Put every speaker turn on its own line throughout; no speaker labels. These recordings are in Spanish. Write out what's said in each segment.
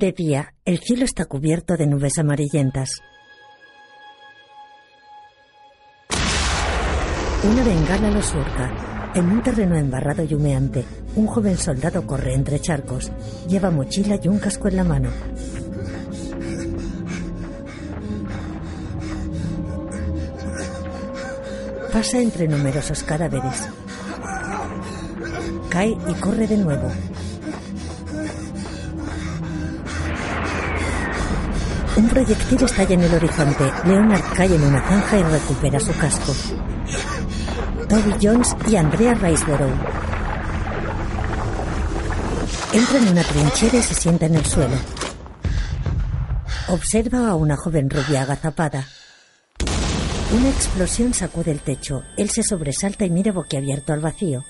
De día, el cielo está cubierto de nubes amarillentas. Una bengala lo surca. En un terreno embarrado y humeante, un joven soldado corre entre charcos. Lleva mochila y un casco en la mano. Pasa entre numerosos cadáveres. Cae y corre de nuevo. Un proyectil estalla en el horizonte. Leonard cae en una zanja y recupera su casco. Toby Jones y Andrea Riceborough. Entra en una trinchera y se sienta en el suelo. Observa a una joven rubia agazapada. Una explosión sacude el techo. Él se sobresalta y mira boquiabierto al vacío.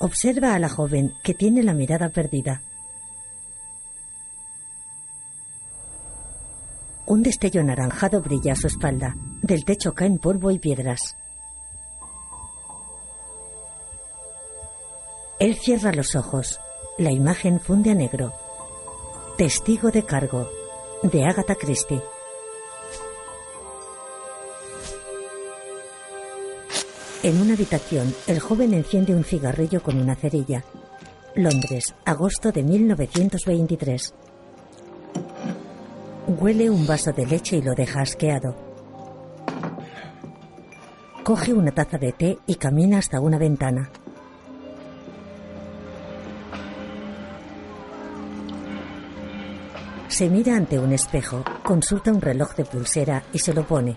Observa a la joven que tiene la mirada perdida. Un destello anaranjado brilla a su espalda. Del techo caen polvo y piedras. Él cierra los ojos. La imagen funde a negro. Testigo de cargo. De Agatha Christie. En una habitación, el joven enciende un cigarrillo con una cerilla. Londres, agosto de 1923. Huele un vaso de leche y lo deja asqueado. Coge una taza de té y camina hasta una ventana. Se mira ante un espejo, consulta un reloj de pulsera y se lo pone.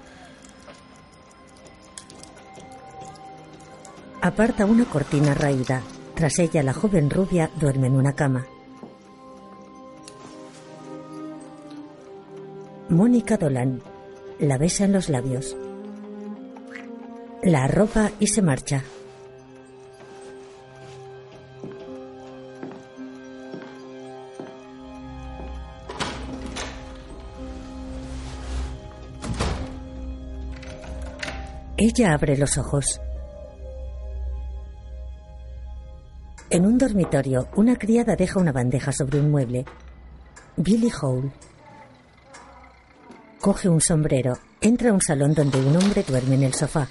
Aparta una cortina raída. Tras ella, la joven rubia duerme en una cama. Mónica Dolan la besa en los labios. La arropa y se marcha. Ella abre los ojos. En un dormitorio, una criada deja una bandeja sobre un mueble. Billy Hole. Coge un sombrero. Entra a un salón donde un hombre duerme en el sofá.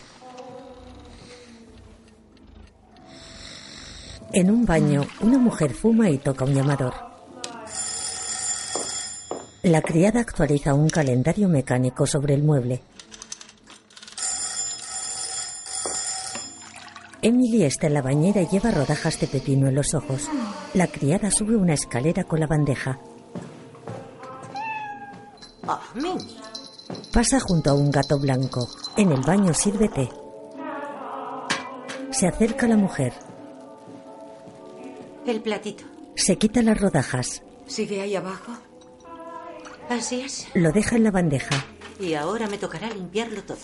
En un baño, una mujer fuma y toca un llamador. La criada actualiza un calendario mecánico sobre el mueble. Emily está en la bañera y lleva rodajas de pepino en los ojos. La criada sube una escalera con la bandeja. Pasa junto a un gato blanco. En el baño sirve té. Se acerca la mujer.
El platito.
Se quita las rodajas.
¿Sigue ahí abajo? Así es.
Lo deja en la bandeja.
Y ahora me tocará limpiarlo todo.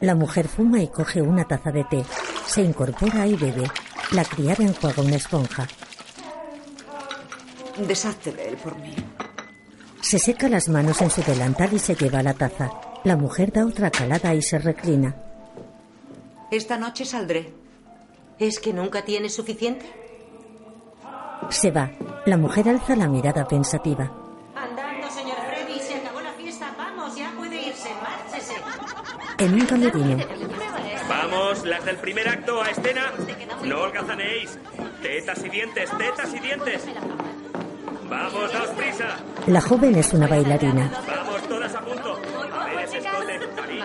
La mujer fuma y coge una taza de té. Se incorpora y bebe. La criada enjuaga una esponja.
Deshazte de él por mí.
Se seca las manos en su delantal y se lleva la taza. La mujer da otra calada y se reclina.
Esta noche saldré.
¿Es que nunca tienes suficiente?
Se va. La mujer alza la mirada pensativa. En un camerino,
Vamos, las del primer acto a escena. No holgazaneéis. Tetas y dientes, tetas y dientes. Vamos, daos prisa.
la joven es una bailarina.
Vamos, todas a punto. A ver ese escote. Cariño.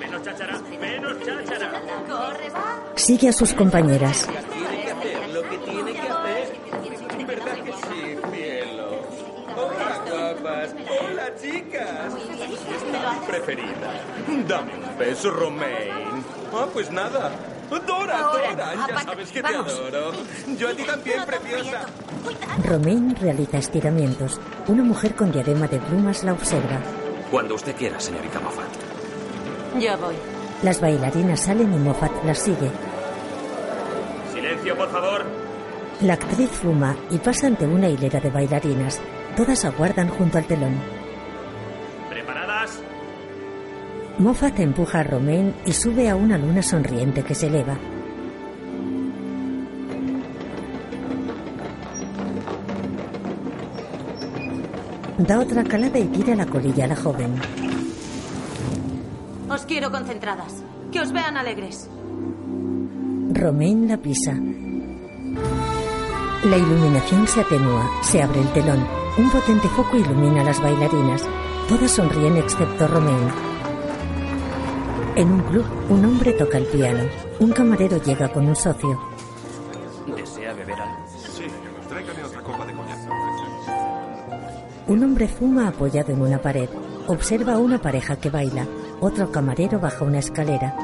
Menos cháchara, menos cháchara.
Sigue a sus compañeras.
lo que tiene que hacer. ¿Verdad que sí, cielo? Hola, guapas. Hola, chicas. Preferida. Dame un beso, Romain. Ah, pues nada. Dora, Dora, ya sabes que te adoro. Yo a ti también, preciosa.
Romain realiza estiramientos. Una mujer con diadema de plumas la observa.
Cuando usted quiera, señorita Moffat.
Ya voy.
Las bailarinas salen y Moffat las sigue.
Silencio, por favor.
La actriz fuma y pasa ante una hilera de bailarinas. Todas aguardan junto al telón. Moffat empuja a Romain y sube a una luna sonriente que se eleva. Da otra calada y tira la colilla a la joven.
Os quiero concentradas. Que os vean alegres.
Romain la pisa. La iluminación se atenúa, se abre el telón. Un potente foco ilumina a las bailarinas. Todas sonríen excepto Romain. En un club, un hombre toca el piano. Un camarero llega con un socio.
¿Desea beber algo?
Sí, tráigame otra copa de coñac.
Un hombre fuma apoyado en una pared. Observa a una pareja que baila. Otro camarero baja una escalera.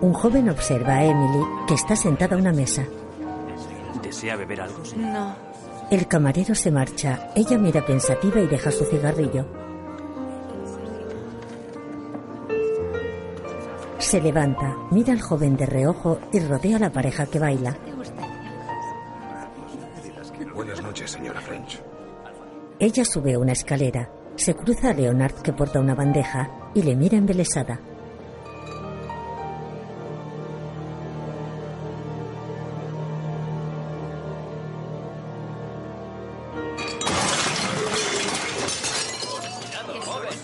Un joven observa a Emily, que está sentada a una mesa.
¿Desea beber algo?
No.
El camarero se marcha. Ella mira pensativa y deja su cigarrillo. Se levanta, mira al joven de reojo y rodea a la pareja que baila.
Buenas noches, señora French.
Ella sube una escalera. Se cruza a Leonard que porta una bandeja y le mira embelesada.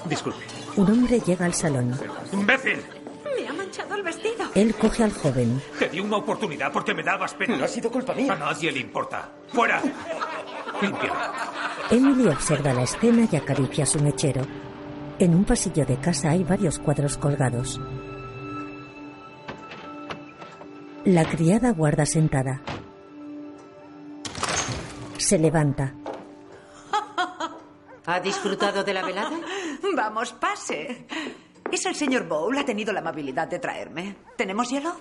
Disculpe.
Un hombre llega al salón.
¡Imbécil!
Me ha manchado el vestido.
Él coge al joven.
Te di una oportunidad porque me dabas pena.
No ha sido culpa mía.
A nadie le importa. ¡Fuera! Limpia.
Emily observa la escena y acaricia su mechero. En un pasillo de casa hay varios cuadros colgados. La criada guarda sentada. Se levanta.
¿Ha disfrutado de la velada?
Vamos, pase. Es el señor Bowl. Ha tenido la amabilidad de traerme. ¿Tenemos hielo?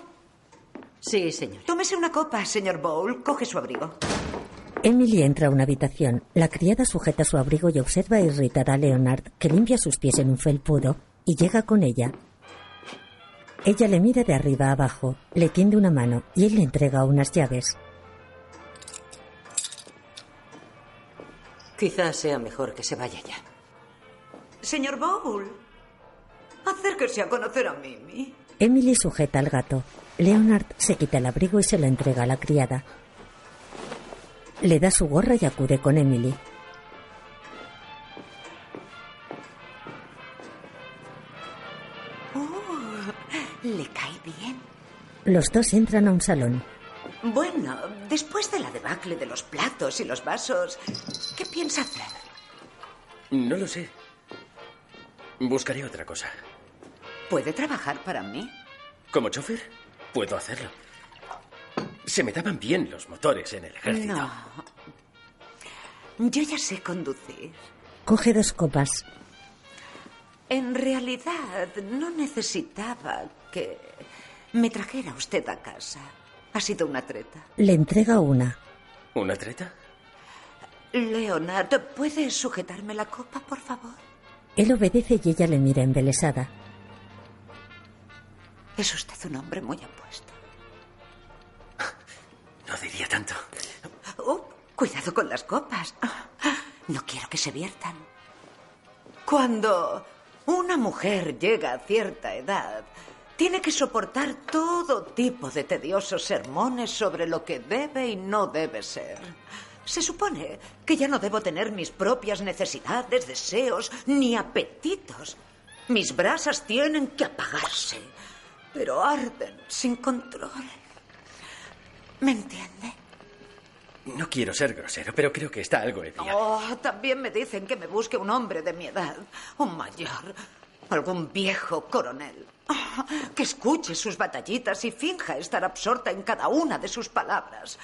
Sí, señor.
Tómese una copa, señor Bowl. Coge su abrigo.
Emily entra a una habitación. La criada sujeta su abrigo y observa irritada a Leonard, que limpia sus pies en un felpudo, y llega con ella. Ella le mira de arriba a abajo, le tiende una mano y él le entrega unas llaves.
Quizás sea mejor que se vaya ya.
Señor Bowl, acérquese a conocer a Mimi.
Emily sujeta al gato. Leonard se quita el abrigo y se lo entrega a la criada. Le da su gorra y acude con Emily.
Oh, le cae bien.
Los dos entran a un salón.
Bueno, después de la debacle de los platos y los vasos, ¿qué piensa hacer?
No lo sé. Buscaré otra cosa.
¿Puede trabajar para mí?
Como chofer, puedo hacerlo. Se me daban bien los motores en el ejército.
No. Yo ya sé conducir.
Coge dos copas.
En realidad, no necesitaba que me trajera usted a casa. Ha sido una treta.
Le entrega una.
¿Una treta?
Leonard, ¿puede sujetarme la copa, por favor?
Él obedece y ella le mira embelesada.
Es usted un hombre muy apuesto.
No diría tanto.
Oh, cuidado con las copas. No quiero que se viertan. Cuando una mujer llega a cierta edad, tiene que soportar todo tipo de tediosos sermones sobre lo que debe y no debe ser. Se supone que ya no debo tener mis propias necesidades, deseos ni apetitos. Mis brasas tienen que apagarse, pero arden sin control. ¿Me entiende?
No quiero ser grosero, pero creo que está algo ebria.
Oh, también me dicen que me busque un hombre de mi edad, un mayor, algún viejo coronel, Ah, que escuche sus batallitas y finja estar absorta en cada una de sus palabras.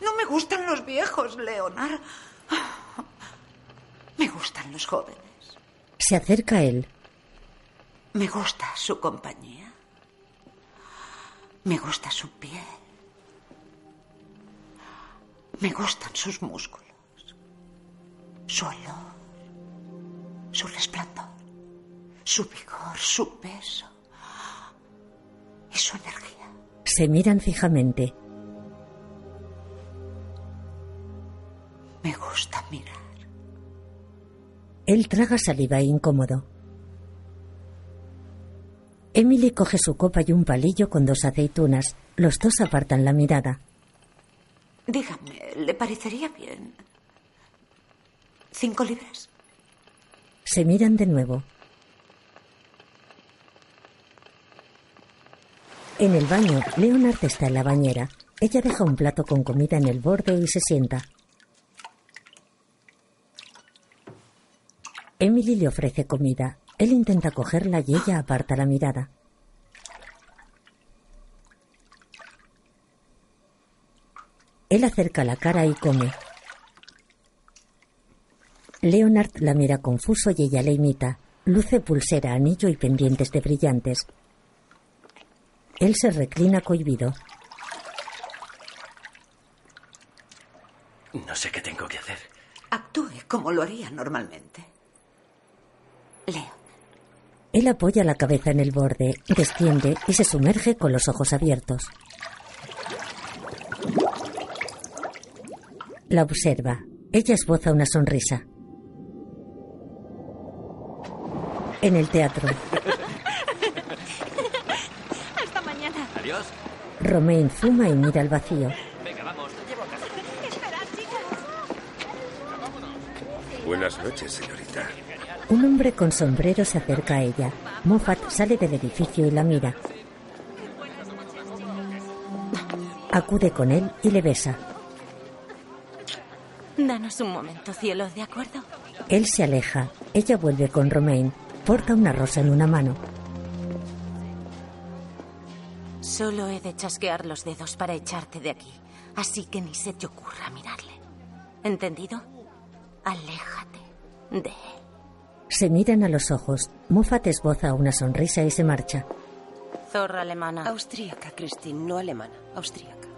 No me gustan los viejos, Leonard. Ah, Me gustan los jóvenes.
Se acerca a él.
Me gusta su compañía. Me gusta su piel. Me gustan sus músculos. Su olor. Su resplandor. Su vigor, su peso. Y su energía.
Se miran fijamente.
Me gusta mirar.
Él traga saliva incómodo. Emily coge su copa y un palillo con dos aceitunas. Los dos apartan la mirada.
Dígame, ¿le parecería bien ¿Cinco libras?
Se miran de nuevo. En el baño, Leonard está en la bañera. Ella deja un plato con comida en el borde y se sienta. Emily le ofrece comida. Él intenta cogerla y ella aparta la mirada. Él acerca la cara y come. Leonard la mira confuso y ella le imita. Luce pulsera, anillo y pendientes de brillantes. Él se reclina cohibido.
No sé qué tengo que hacer.
Actúe como lo haría normalmente. Leo.
Él apoya la cabeza en el borde, desciende y se sumerge con los ojos abiertos. La observa. Ella esboza una sonrisa. En el teatro,
Hasta mañana.
Adiós.
Romain fuma y mira al vacío.
Venga, vamos, te llevo a casa.
Buenas noches, señorita.
Un hombre con sombrero se acerca a ella. Moffat sale del edificio y la mira. Acude con él y le besa.
Danos un momento, cielo, ¿de acuerdo?
Él se aleja. Ella vuelve con Romain. Porta una rosa en una mano.
Solo he de chasquear los dedos para echarte de aquí. Así que ni se te ocurra mirarle. ¿Entendido? Aléjate de él.
Se miran a los ojos. Moffat esboza una sonrisa y se marcha.
Zorra alemana.
Austríaca, Christine, no alemana. Austríaca.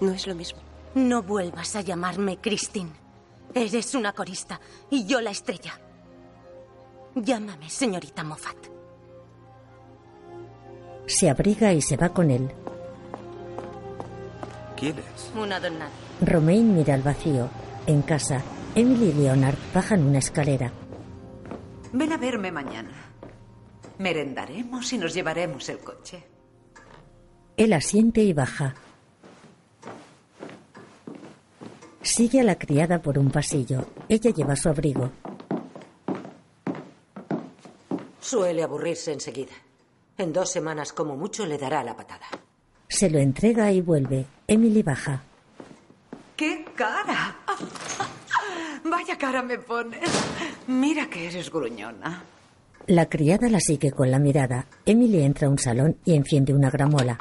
No es lo mismo.
No vuelvas a llamarme Christine. Eres una corista y yo la estrella. Llámame señorita Moffat.
Se abriga y se va con él.
¿Quién es?
Una don nadie.
Romain mira al vacío. En casa, Emily y Leonard bajan una escalera.
Ven a verme mañana. Merendaremos y nos llevaremos el coche.
Él asiente y baja. Sigue a la criada por un pasillo. Ella lleva su abrigo.
Suele aburrirse enseguida. En dos semanas como mucho le dará la patada.
Se lo entrega y vuelve. Emily baja.
¡Qué cara! Vaya cara me pones. Mira que eres gruñona.
La criada la sigue con la mirada. Emily entra a un salón y enciende una gramola.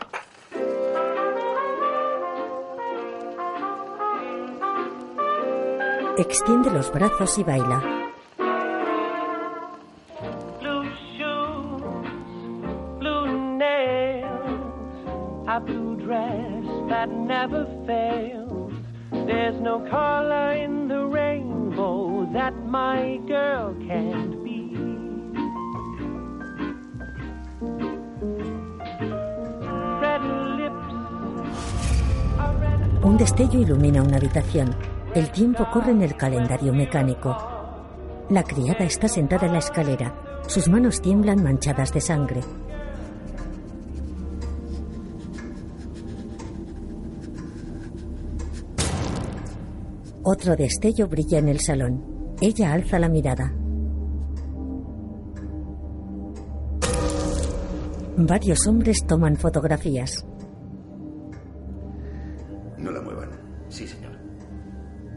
Extiende los brazos y baila.
blue shoes, blue nails, a blue dress that never fails. There's no color
Un destello ilumina una habitación. El tiempo corre en el calendario mecánico. La criada está sentada en la escalera. Sus manos tiemblan manchadas de sangre. Otro destello brilla en el salón. Ella alza la mirada. Varios hombres toman fotografías.
No la muevan.
Sí, señor.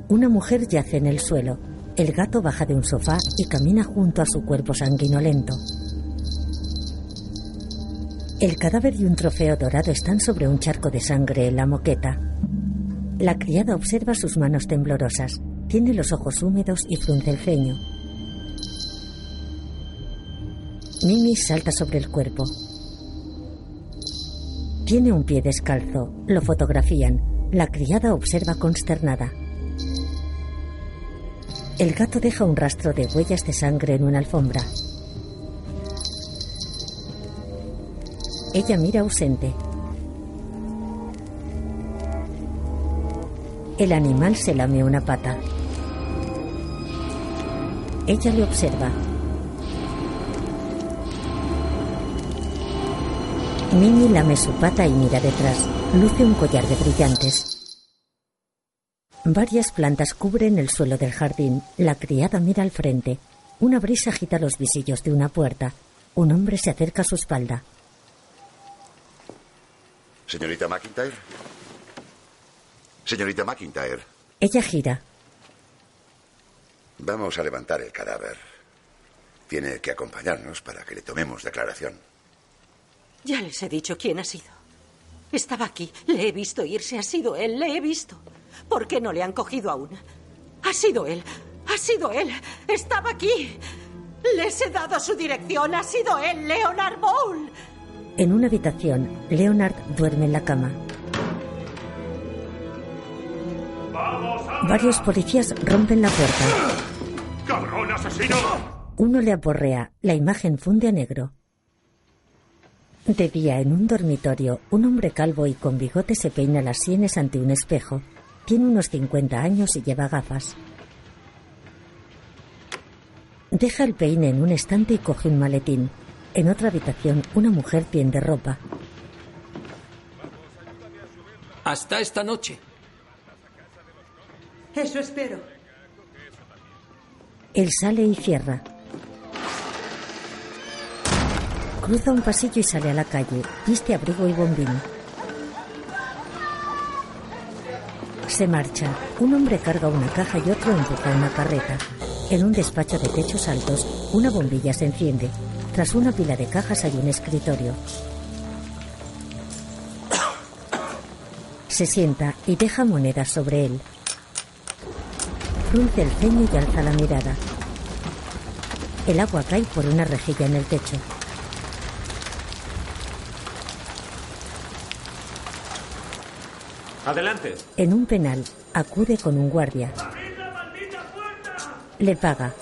Una mujer yace en el suelo. El gato baja de un sofá y camina junto a su cuerpo sanguinolento. El cadáver y un trofeo dorado están sobre un charco de sangre en la moqueta. La criada observa sus manos temblorosas. Tiene los ojos húmedos y frunce el ceño. Mimi salta sobre el cuerpo. Tiene un pie descalzo. Lo fotografían. La criada observa consternada. El gato deja un rastro de huellas de sangre en una alfombra. Ella mira ausente. El animal se lame una pata. Ella le observa. Mimi lame su pata y mira detrás. Luce un collar de brillantes. Varias plantas cubren el suelo del jardín. La criada mira al frente. Una brisa agita los visillos de una puerta. Un hombre se acerca a su espalda.
Señorita McIntyre. Señorita McIntyre,
Ella gira.
Vamos a levantar el cadáver. Tiene que acompañarnos para que le tomemos declaración.
Ya les he dicho quién ha sido. Estaba aquí, le he visto irse, ha sido él, le he visto. ¿Por qué no le han cogido aún? Ha sido él, ha sido él, estaba aquí. Les he dado su dirección, ha sido él, Leonard Bowl.
En una habitación, Leonard duerme en la cama. Varios policías rompen la puerta.
¡Cabrón asesino!
Uno le aporrea. La imagen funde a negro. De día, en un dormitorio, un hombre calvo y con bigote se peina las sienes ante un espejo. Tiene unos 50 años y lleva gafas. Deja el peine en un estante y coge un maletín. En otra habitación, una mujer tiende ropa.
Hasta esta noche.
Eso espero.
Él sale y cierra. Cruza un pasillo y sale a la calle. Viste abrigo y bombín. Se marcha. Un hombre carga una caja y otro empuja una carreta. En un despacho de techos altos, una bombilla se enciende. Tras una pila de cajas hay un escritorio. Se sienta y deja monedas sobre él. Frunce el ceño y alza la mirada. El agua cae por una rejilla en el techo.
Adelante.
En un penal, acude con un guardia. Le paga.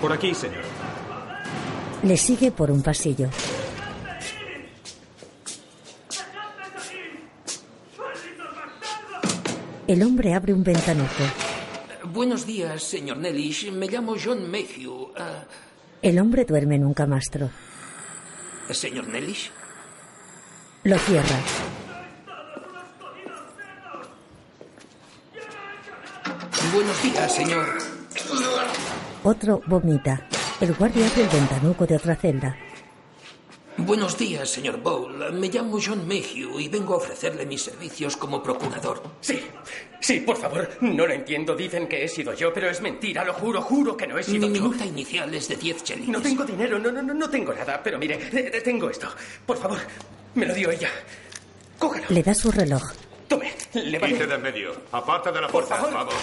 Por aquí, señor.
Le sigue por un pasillo. El hombre abre un ventanuco.
Buenos días, señor Nellish. Me llamo John Mayhew. Ah,
El hombre duerme en un camastro.
señor Nellish.
Lo cierra.
Buenos días, señor.
Otro vomita. El guardia abre el ventanuco de otra celda.
Buenos días, señor Bowl. Me llamo John Mayhew y vengo a ofrecerle mis servicios como procurador.
Sí, sí, por favor. No lo entiendo. Dicen que he sido yo, pero es mentira. Lo juro, juro que no he sido
Mi
yo.
minuta inicial es de 10 chelines.
No tengo dinero, no, no, no, no tengo nada. Pero mire, eh, tengo esto. Por favor, me lo dio ella. Cógalo.
Le da su reloj.
Tome, levante.
Quite de en medio. Aparta de la
Por
puerta.
favor.
Vamos.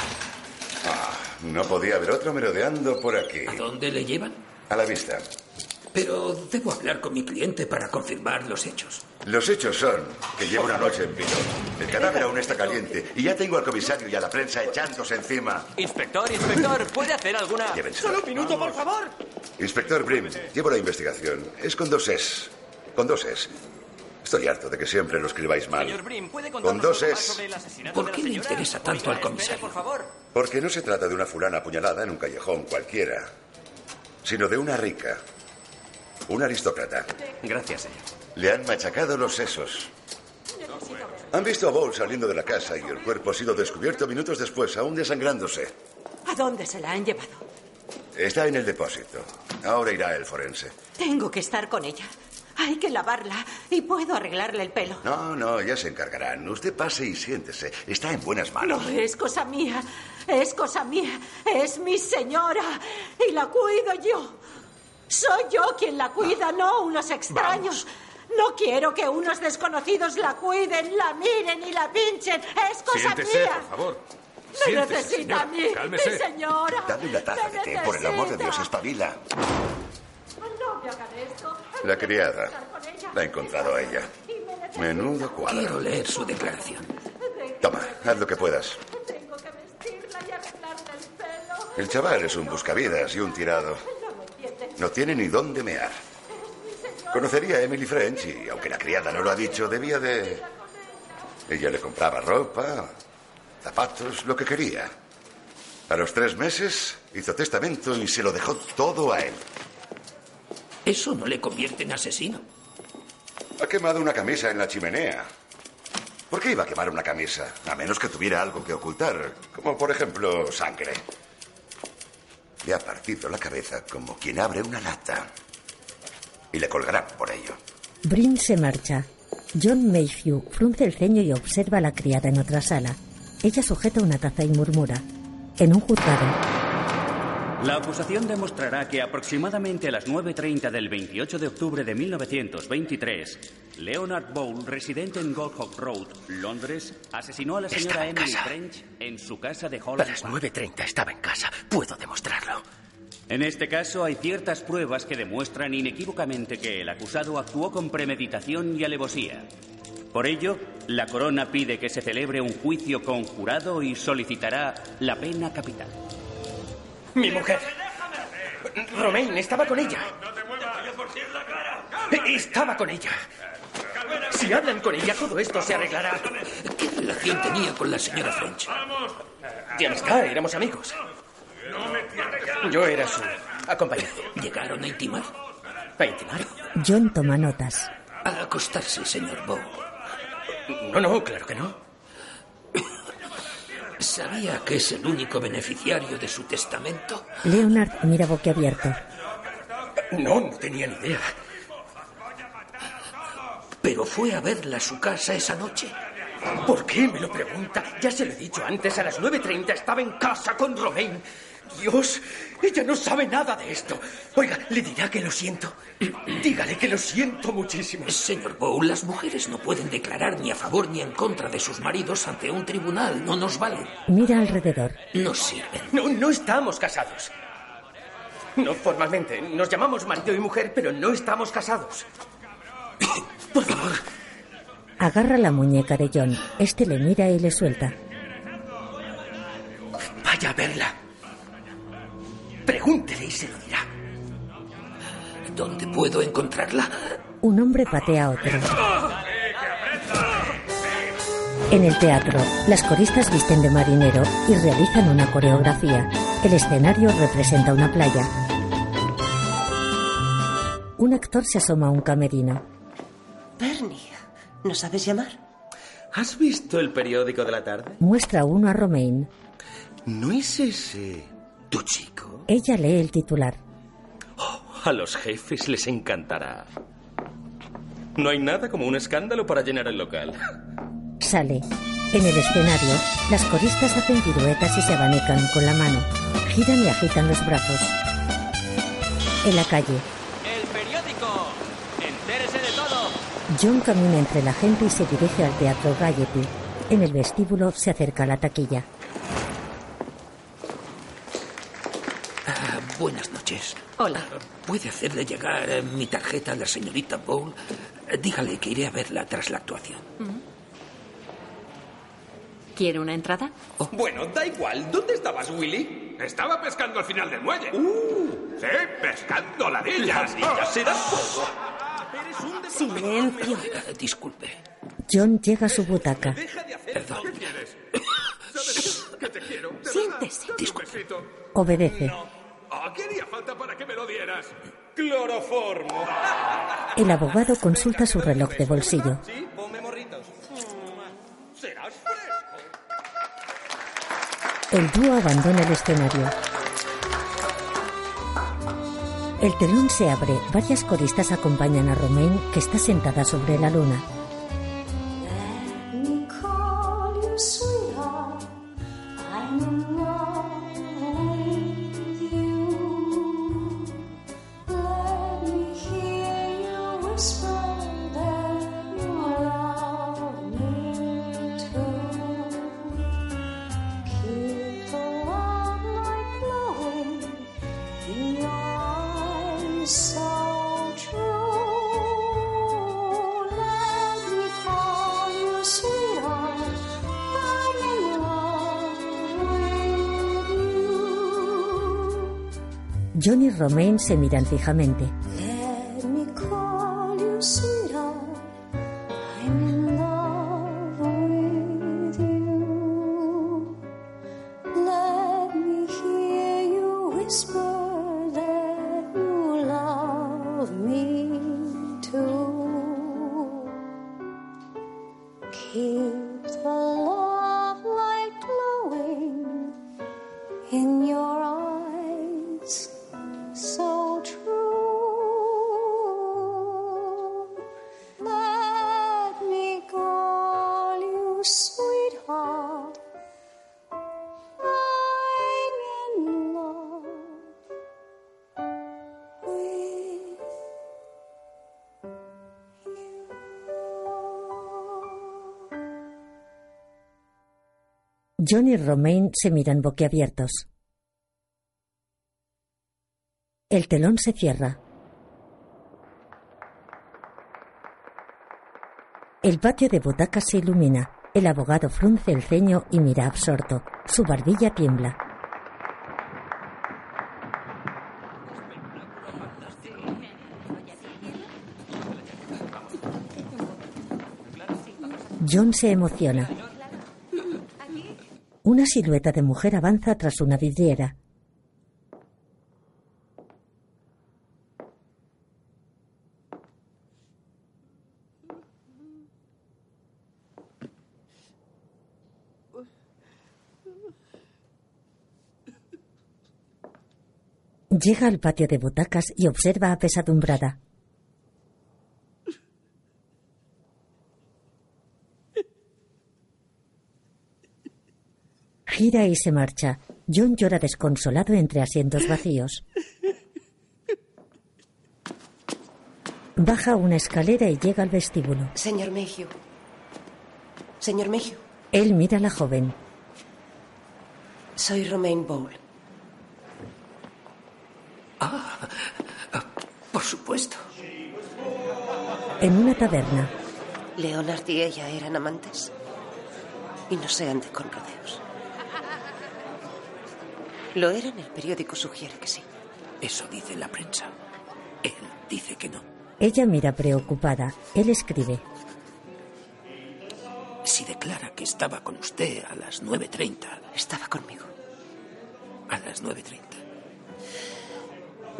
No podía haber otro merodeando por aquí.
¿A dónde le llevan?
A la vista.
Pero debo hablar con mi cliente para confirmar los hechos.
Los hechos son que llevo una noche en vilo. El cadáver aún está caliente y ya tengo al comisario y a la prensa echándose encima.
Inspector, inspector, ¿puede hacer alguna...?
Llévenselo.
Solo un minuto, por favor.
Inspector Brim, llevo la investigación. Es con dos es. Con dos es. Estoy harto de que siempre lo escribáis mal.
Señor Brim, ¿puede
Con dos es.
¿Por qué le interesa tanto al comisario?
espere, por favor.
Porque no se trata de una fulana apuñalada en un callejón cualquiera, sino de una rica, una aristócrata.
Gracias, señor.
Le han machacado los sesos. Han visto a Bowl saliendo de la casa y el cuerpo ha sido descubierto minutos después, aún desangrándose.
¿A dónde se la han llevado?
Está en el depósito. Ahora irá el forense.
Tengo que estar con ella. Hay que lavarla y puedo arreglarle el pelo.
No, no, ya se encargarán. Usted pase y siéntese. Está en buenas manos.
No es cosa mía, es cosa mía, es mi señora y la cuido yo. Soy yo quien la cuida, no unos extraños. No quiero que unos desconocidos la cuiden, la miren y la pinchen. Es cosa
Siéntese,
mía.
por favor.
Me
Siéntese,
necesita a
señora.
mí,
Cálmese.
mi señora.
Dale una taza de té, por el amor de Dios, espabila.
No me hagan esto.
La criada. La ha encontrado a ella. Menudo cuadro.
Quiero leer su declaración.
Toma, haz lo que puedas.
Tengo que vestirla y arreglarle el pelo.
El chaval es un buscavidas y un tirado. No tiene ni dónde mear. Conocería a Emily French y, aunque la criada no lo ha dicho, debía de... Ella le compraba ropa, zapatos, lo que quería. A los tres meses hizo testamento y se lo dejó todo a él.
Eso no le convierte en asesino.
Ha quemado una camisa en la chimenea. ¿Por qué iba a quemar una camisa? A menos que tuviera algo que ocultar, como por ejemplo sangre. Le ha partido la cabeza como quien abre una lata. Y le colgarán por ello.
Brin se marcha. John Mayhew frunce el ceño y observa a la criada en otra sala. Ella sujeta una taza y murmura. En un juzgado,
La acusación demostrará que aproximadamente a las 9.30 del 28 de octubre de 1923, Leonard Bowl, residente en Goldhawk Road, Londres, asesinó a la señora Emily
casa.
French en su casa de
A
Holland
las
Park.
9.30 estaba en casa. Puedo demostrarlo.
En este caso hay ciertas pruebas que demuestran inequívocamente que el acusado actuó con premeditación y alevosía. Por ello, la corona pide que se celebre un juicio conjurado y solicitará la pena capital.
Mi mujer. Romain estaba con ella. Estaba con ella. Si hablan con ella, todo esto se arreglará.
¿Qué relación tenía con la señora French?
De amistad, éramos amigos. Yo era su acompañante.
¿Llegaron a intimar?
¿A intimar?
John toma notas.
Al acostarse, señor Bow.
No, no, claro que no.
¿Sabía que es el único beneficiario de su testamento?
Leonard mira boquiabierto.
No, no tenía ni idea.
¿Pero fue a verla a su casa esa noche?
¿Por qué me lo pregunta? Ya se lo he dicho antes, a las 9.30 estaba en casa con Romain. Dios, ella no sabe nada de esto. Oiga, le dirá que lo siento. Dígale que lo siento muchísimo.
Señor Bow, las mujeres no pueden declarar ni a favor ni en contra de sus maridos ante un tribunal. No nos valen.
Mira alrededor.
No sirven.
No, no estamos casados. No formalmente. Nos llamamos marido y mujer, pero no estamos casados. Por favor.
Agarra la muñeca de John. Este le mira y le suelta.
Vaya a verla. Pregúntele y se lo dirá.
¿Dónde puedo encontrarla?
Un hombre patea a otro. En el teatro, las coristas visten de marinero y realizan una coreografía. El escenario representa una playa. Un actor se asoma a un camerino.
¿No sabes llamar?
¿Has visto el periódico de la tarde?
Muestra uno a Romain.
¿No es ese tu chico?
Ella lee el titular.
A los jefes les encantará. No hay nada como un escándalo para llenar el local.
Sale. En el escenario, las coristas hacen piruetas y se abanican con la mano. Giran y agitan los brazos. En la calle,
El periódico. Entérese de todo.
John camina entre la gente y se dirige al teatro Gaiety. En el vestíbulo se acerca a la taquilla.
Ah, buenas noches.
Hola.
¿Puede hacerle llegar eh, mi tarjeta a la señorita Bowl? Eh, Dígale que iré a verla tras la actuación.
¿Quiere una entrada?
Bueno, da igual. ¿Dónde estabas, Willy?
Estaba pescando al final del muelle.
Uh,
sí, pescando ladillas.
Ladillas se dan fuego.
Silencio.
Disculpe.
John llega a su butaca.
Perdón.
Siéntese.
besito.
Obedece.
Ah, ¿Qué haría falta para que me lo dieras?
Cloroformo.
El abogado consulta su reloj de bolsillo.
Sí, ponme morritos. Serás
El dúo abandona el escenario. El telón se abre. Varias coristas acompañan a Romain, que está sentada sobre la luna. Romain se miran fijamente. John y Romain se miran boquiabiertos. El telón se cierra. El patio de butacas se ilumina. El abogado frunce el ceño y mira absorto. Su barbilla tiembla. John se emociona. Una silueta de mujer avanza tras una vidriera. Llega al patio de butacas y observa apesadumbrada. Gira y se marcha. John llora desconsolado entre asientos vacíos. Baja una escalera y llega al vestíbulo.
Señor Mayhew. Señor Mayhew.
Él mira a la joven.
Soy Romaine Bowl.
Ah, por supuesto.
En una taberna,
Leonard y ella eran amantes. Y no se ande con rodeos. Lo eran, el periódico sugiere que sí.
Eso dice la prensa. Él dice que no.
ella mira preocupada. Él escribe.
Si declara que estaba con usted a las 9.30.
Estaba conmigo.
A las 9.30.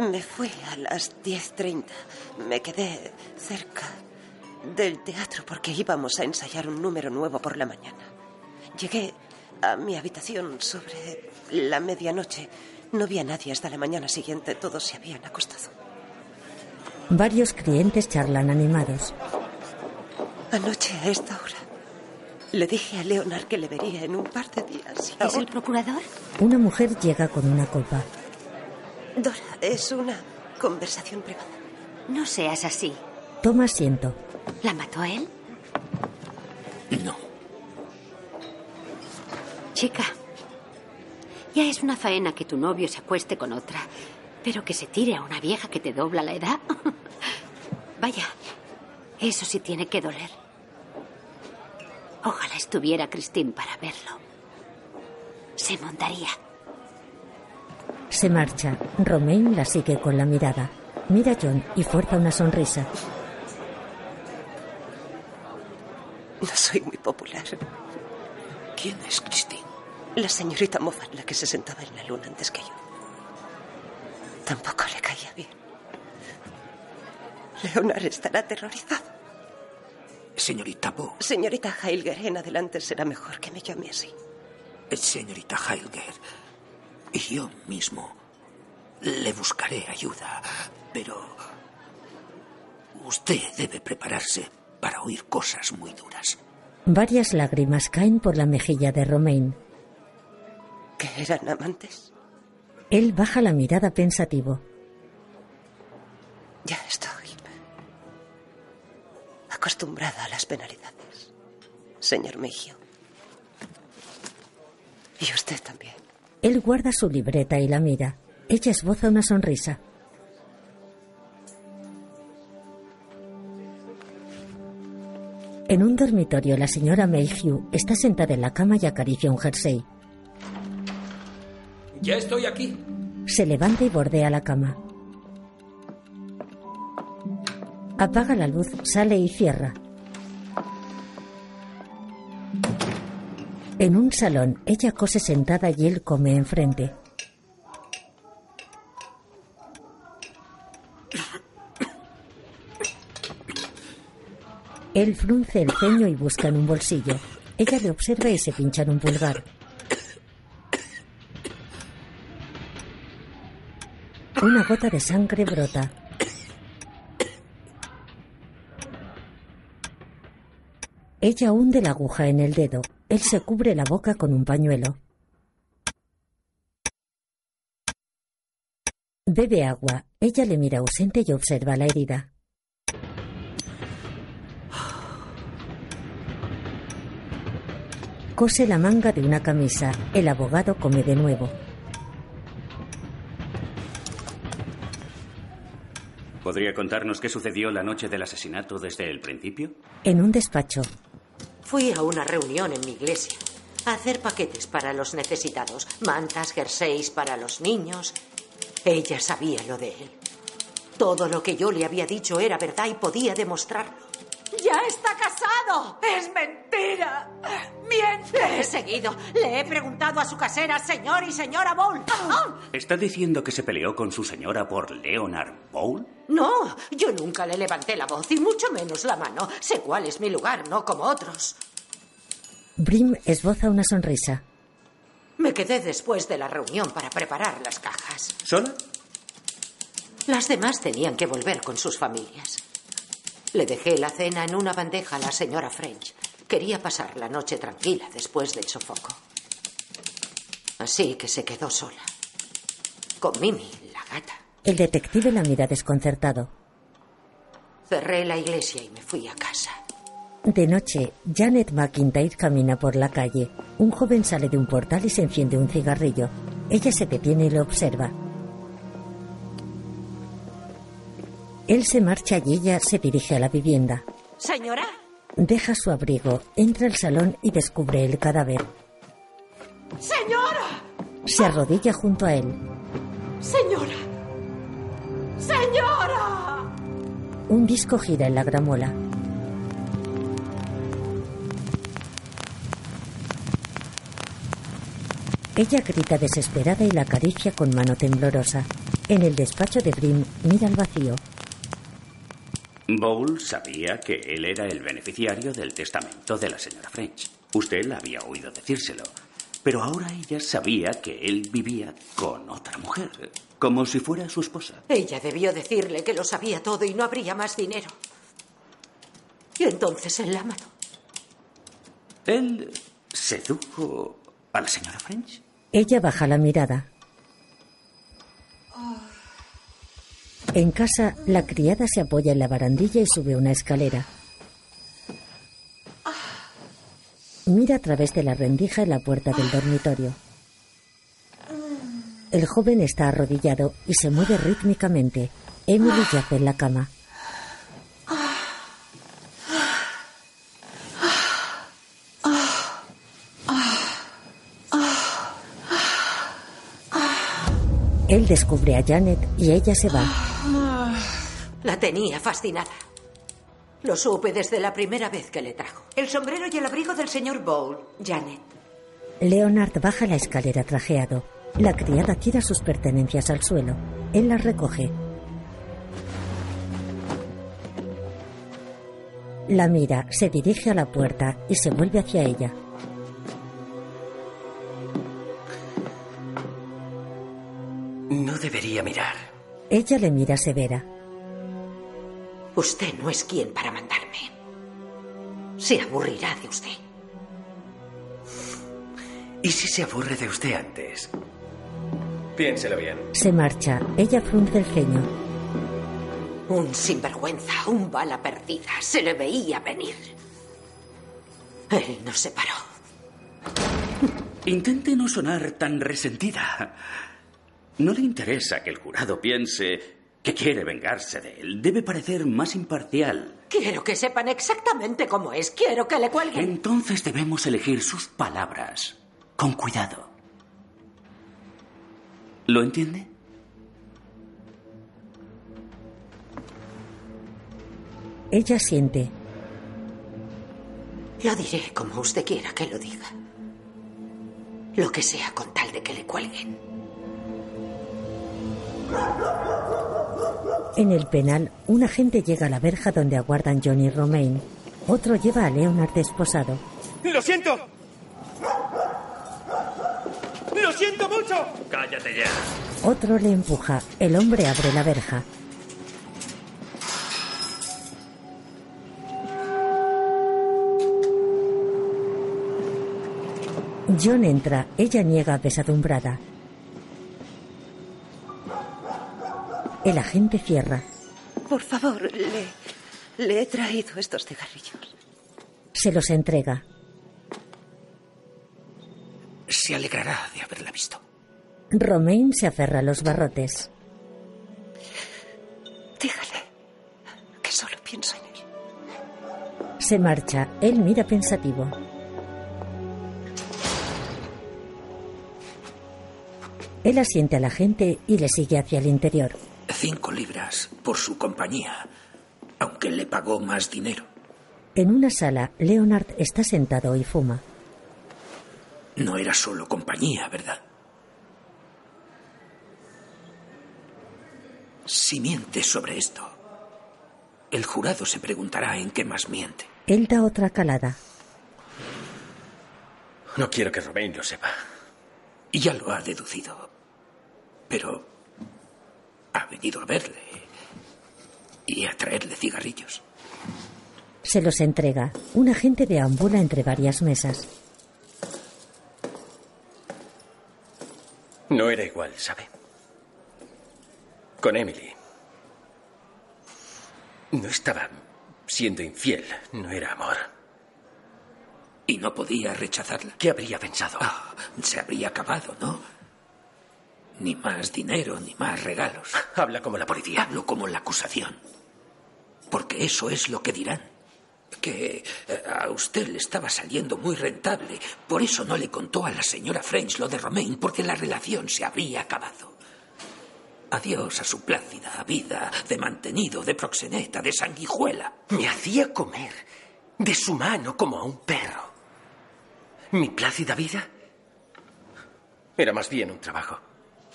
Me fui a las 10.30. Me quedé cerca del teatro porque íbamos a ensayar un número nuevo por la mañana. Llegué a mi habitación sobre la medianoche. No vi a nadie hasta la mañana siguiente. Todos se habían acostado.
Varios clientes charlan animados.
Anoche a esta hora le dije a Leonard que le vería en un par de días. y
¿Es el procurador?
Una mujer llega con una copa.
Dora, es una conversación privada.
No seas así.
Toma asiento.
¿La mató él?
No.
Chica, ya es una faena que tu novio se acueste con otra, pero que se tire a una vieja que te dobla la edad. Vaya, eso sí tiene que doler. Ojalá estuviera Christine para verlo. Se montaría.
Se marcha. Romain la sigue con la mirada. Mira a John y fuerza una sonrisa.
No soy muy popular.
¿Quién es Christine?
La señorita Moffat, la que se sentaba en la luna antes que yo. Tampoco le caía bien. Leonard estará aterrorizado.
Señorita Bo.
Señorita Heilger, en adelante será mejor que me llame así.
Señorita Heilger. Yo mismo le buscaré ayuda, pero usted debe prepararse para oír cosas muy duras.
Varias lágrimas caen por la mejilla de Romain.
¿Que eran amantes?
Él baja la mirada pensativo.
Ya estoy acostumbrada a las penalidades, señor Mejio. Y usted también.
Él guarda su libreta y la mira. Ella esboza una sonrisa. En un dormitorio, la señora Mayhew está sentada en la cama y acaricia un jersey.
Ya estoy aquí.
Se levanta y bordea la cama. Apaga la luz, sale y cierra. En un salón, ella cose sentada y él come enfrente. Él frunce el ceño y busca en un bolsillo. Ella le observa y se pincha en un pulgar. Una gota de sangre brota. Ella hunde la aguja en el dedo. Él se cubre la boca con un pañuelo. Bebe agua. Ella le mira ausente y observa la herida. Cose la manga de una camisa. El abogado come de nuevo.
¿Podría contarnos qué sucedió la noche del asesinato desde el principio?
En un despacho,
Fui a una reunión en mi iglesia a hacer paquetes para los necesitados, mantas, jerseys para los niños. Ella sabía lo de él. Todo lo que yo le había dicho era verdad y podía demostrarlo. ¡Ya está casado! ¡Es mentira! ¡Miente! Le he seguido. Le he preguntado a su casera, señor y señora Bowl.
¿Está diciendo que se peleó con su señora por Leonard Bowl?
No, yo nunca le levanté la voz y mucho menos la mano. Sé cuál es mi lugar, no como otros.
Brim esboza una sonrisa.
Me quedé después de la reunión para preparar las cajas.
¿Sola?
Las demás tenían que volver con sus familias. Le dejé la cena en una bandeja a la señora French. Quería pasar la noche tranquila después del sofoco. Así que se quedó sola. Con Mimi, la gata.
El detective la mira desconcertado.
Cerré la iglesia y me fui a casa.
De noche, Janet McIntyre camina por la calle. Un joven sale de un portal y se enciende un cigarrillo. Ella se detiene y lo observa. Él se marcha y ella se dirige a la vivienda.
Señora,
Deja su abrigo, entra al salón y descubre el cadáver.
señora,
Se arrodilla junto a él.
señora, señora.
Un disco gira en la gramola. Ella grita desesperada y la acaricia con mano temblorosa. En el despacho de Brim mira al vacío.
Bowl sabía que él era el beneficiario del testamento de la señora French. Usted la había oído decírselo. Pero ahora ella sabía que él vivía con otra mujer, como si fuera su esposa.
Ella debió decirle que lo sabía todo y no habría más dinero. Y entonces él la mató.
¿Él sedujo a la señora French?
Ella baja la mirada. En casa, la criada se apoya en la barandilla y sube una escalera. Mira a través de la rendija en la puerta del dormitorio. El joven está arrodillado y se mueve rítmicamente. Emily yace en la cama. Él descubre a Janet y ella se va.
La tenía fascinada. Lo supe desde la primera vez que le trajo.
El sombrero y el abrigo del señor Bowl, Janet.
Leonard baja la escalera trajeado. La criada tira sus pertenencias al suelo. Él las recoge. La mira, se dirige a la puerta y se vuelve hacia ella.
Mirar.
Ella le mira severa.
Usted no es quien para mandarme. Se aburrirá de usted.
¿Y si se aburre de usted antes? Piénselo bien.
Se marcha. Ella frunce el ceño.
Un sinvergüenza, un bala perdida. Se le veía venir. Él nos separó.
Intente no sonar tan resentida. No le interesa que el jurado piense que quiere vengarse de él. Debe parecer más imparcial.
Quiero que sepan exactamente cómo es. Quiero que le cuelguen.
Entonces debemos elegir sus palabras con cuidado. ¿Lo entiende?
Ella siente.
Lo diré como usted quiera que lo diga. Lo que sea con tal de que le cuelguen.
En el penal, un agente llega a la verja donde aguardan Johnny Romaine. Otro lleva a Leonard esposado.
¡Lo siento! ¡Lo siento mucho!
Cállate ya.
Otro le empuja. El hombre abre la verja. John entra. Ella niega apesadumbrada. El agente cierra.
Por favor, le, le he traído estos cigarrillos.
Se los entrega.
Se alegrará de haberla visto.
Romain se aferra a los barrotes.
Dígale que solo pienso en él.
Se marcha. Él mira pensativo. Él asiente a la gente y le sigue hacia el interior.
Cinco libras por su compañía, aunque le pagó más dinero.
En una sala, Leonard está sentado y fuma.
No era solo compañía, ¿verdad? Si miente sobre esto, el jurado se preguntará en qué más miente.
Él da otra calada.
No quiero que Romain lo sepa.
Y ya lo ha deducido. Pero ha venido a verle y a traerle cigarrillos.
Se los entrega. Un agente deambula entre varias mesas.
No era igual, ¿sabe? Con Emily. No estaba siendo infiel, no era amor.
Y no podía rechazarla.
¿Qué habría pensado?
Ah, se habría acabado, ¿no? Ni más dinero, ni más regalos.
Habla como la policía.
Hablo como la acusación. Porque eso es lo que dirán. Que eh, a usted le estaba saliendo muy rentable. Por eso no le contó a la señora French lo de Romain, porque la relación se habría acabado. Adiós a su plácida vida de mantenido, de proxeneta, de sanguijuela.
Me hacía comer de su mano como a un perro. ¿Mi plácida vida? Era más bien un trabajo.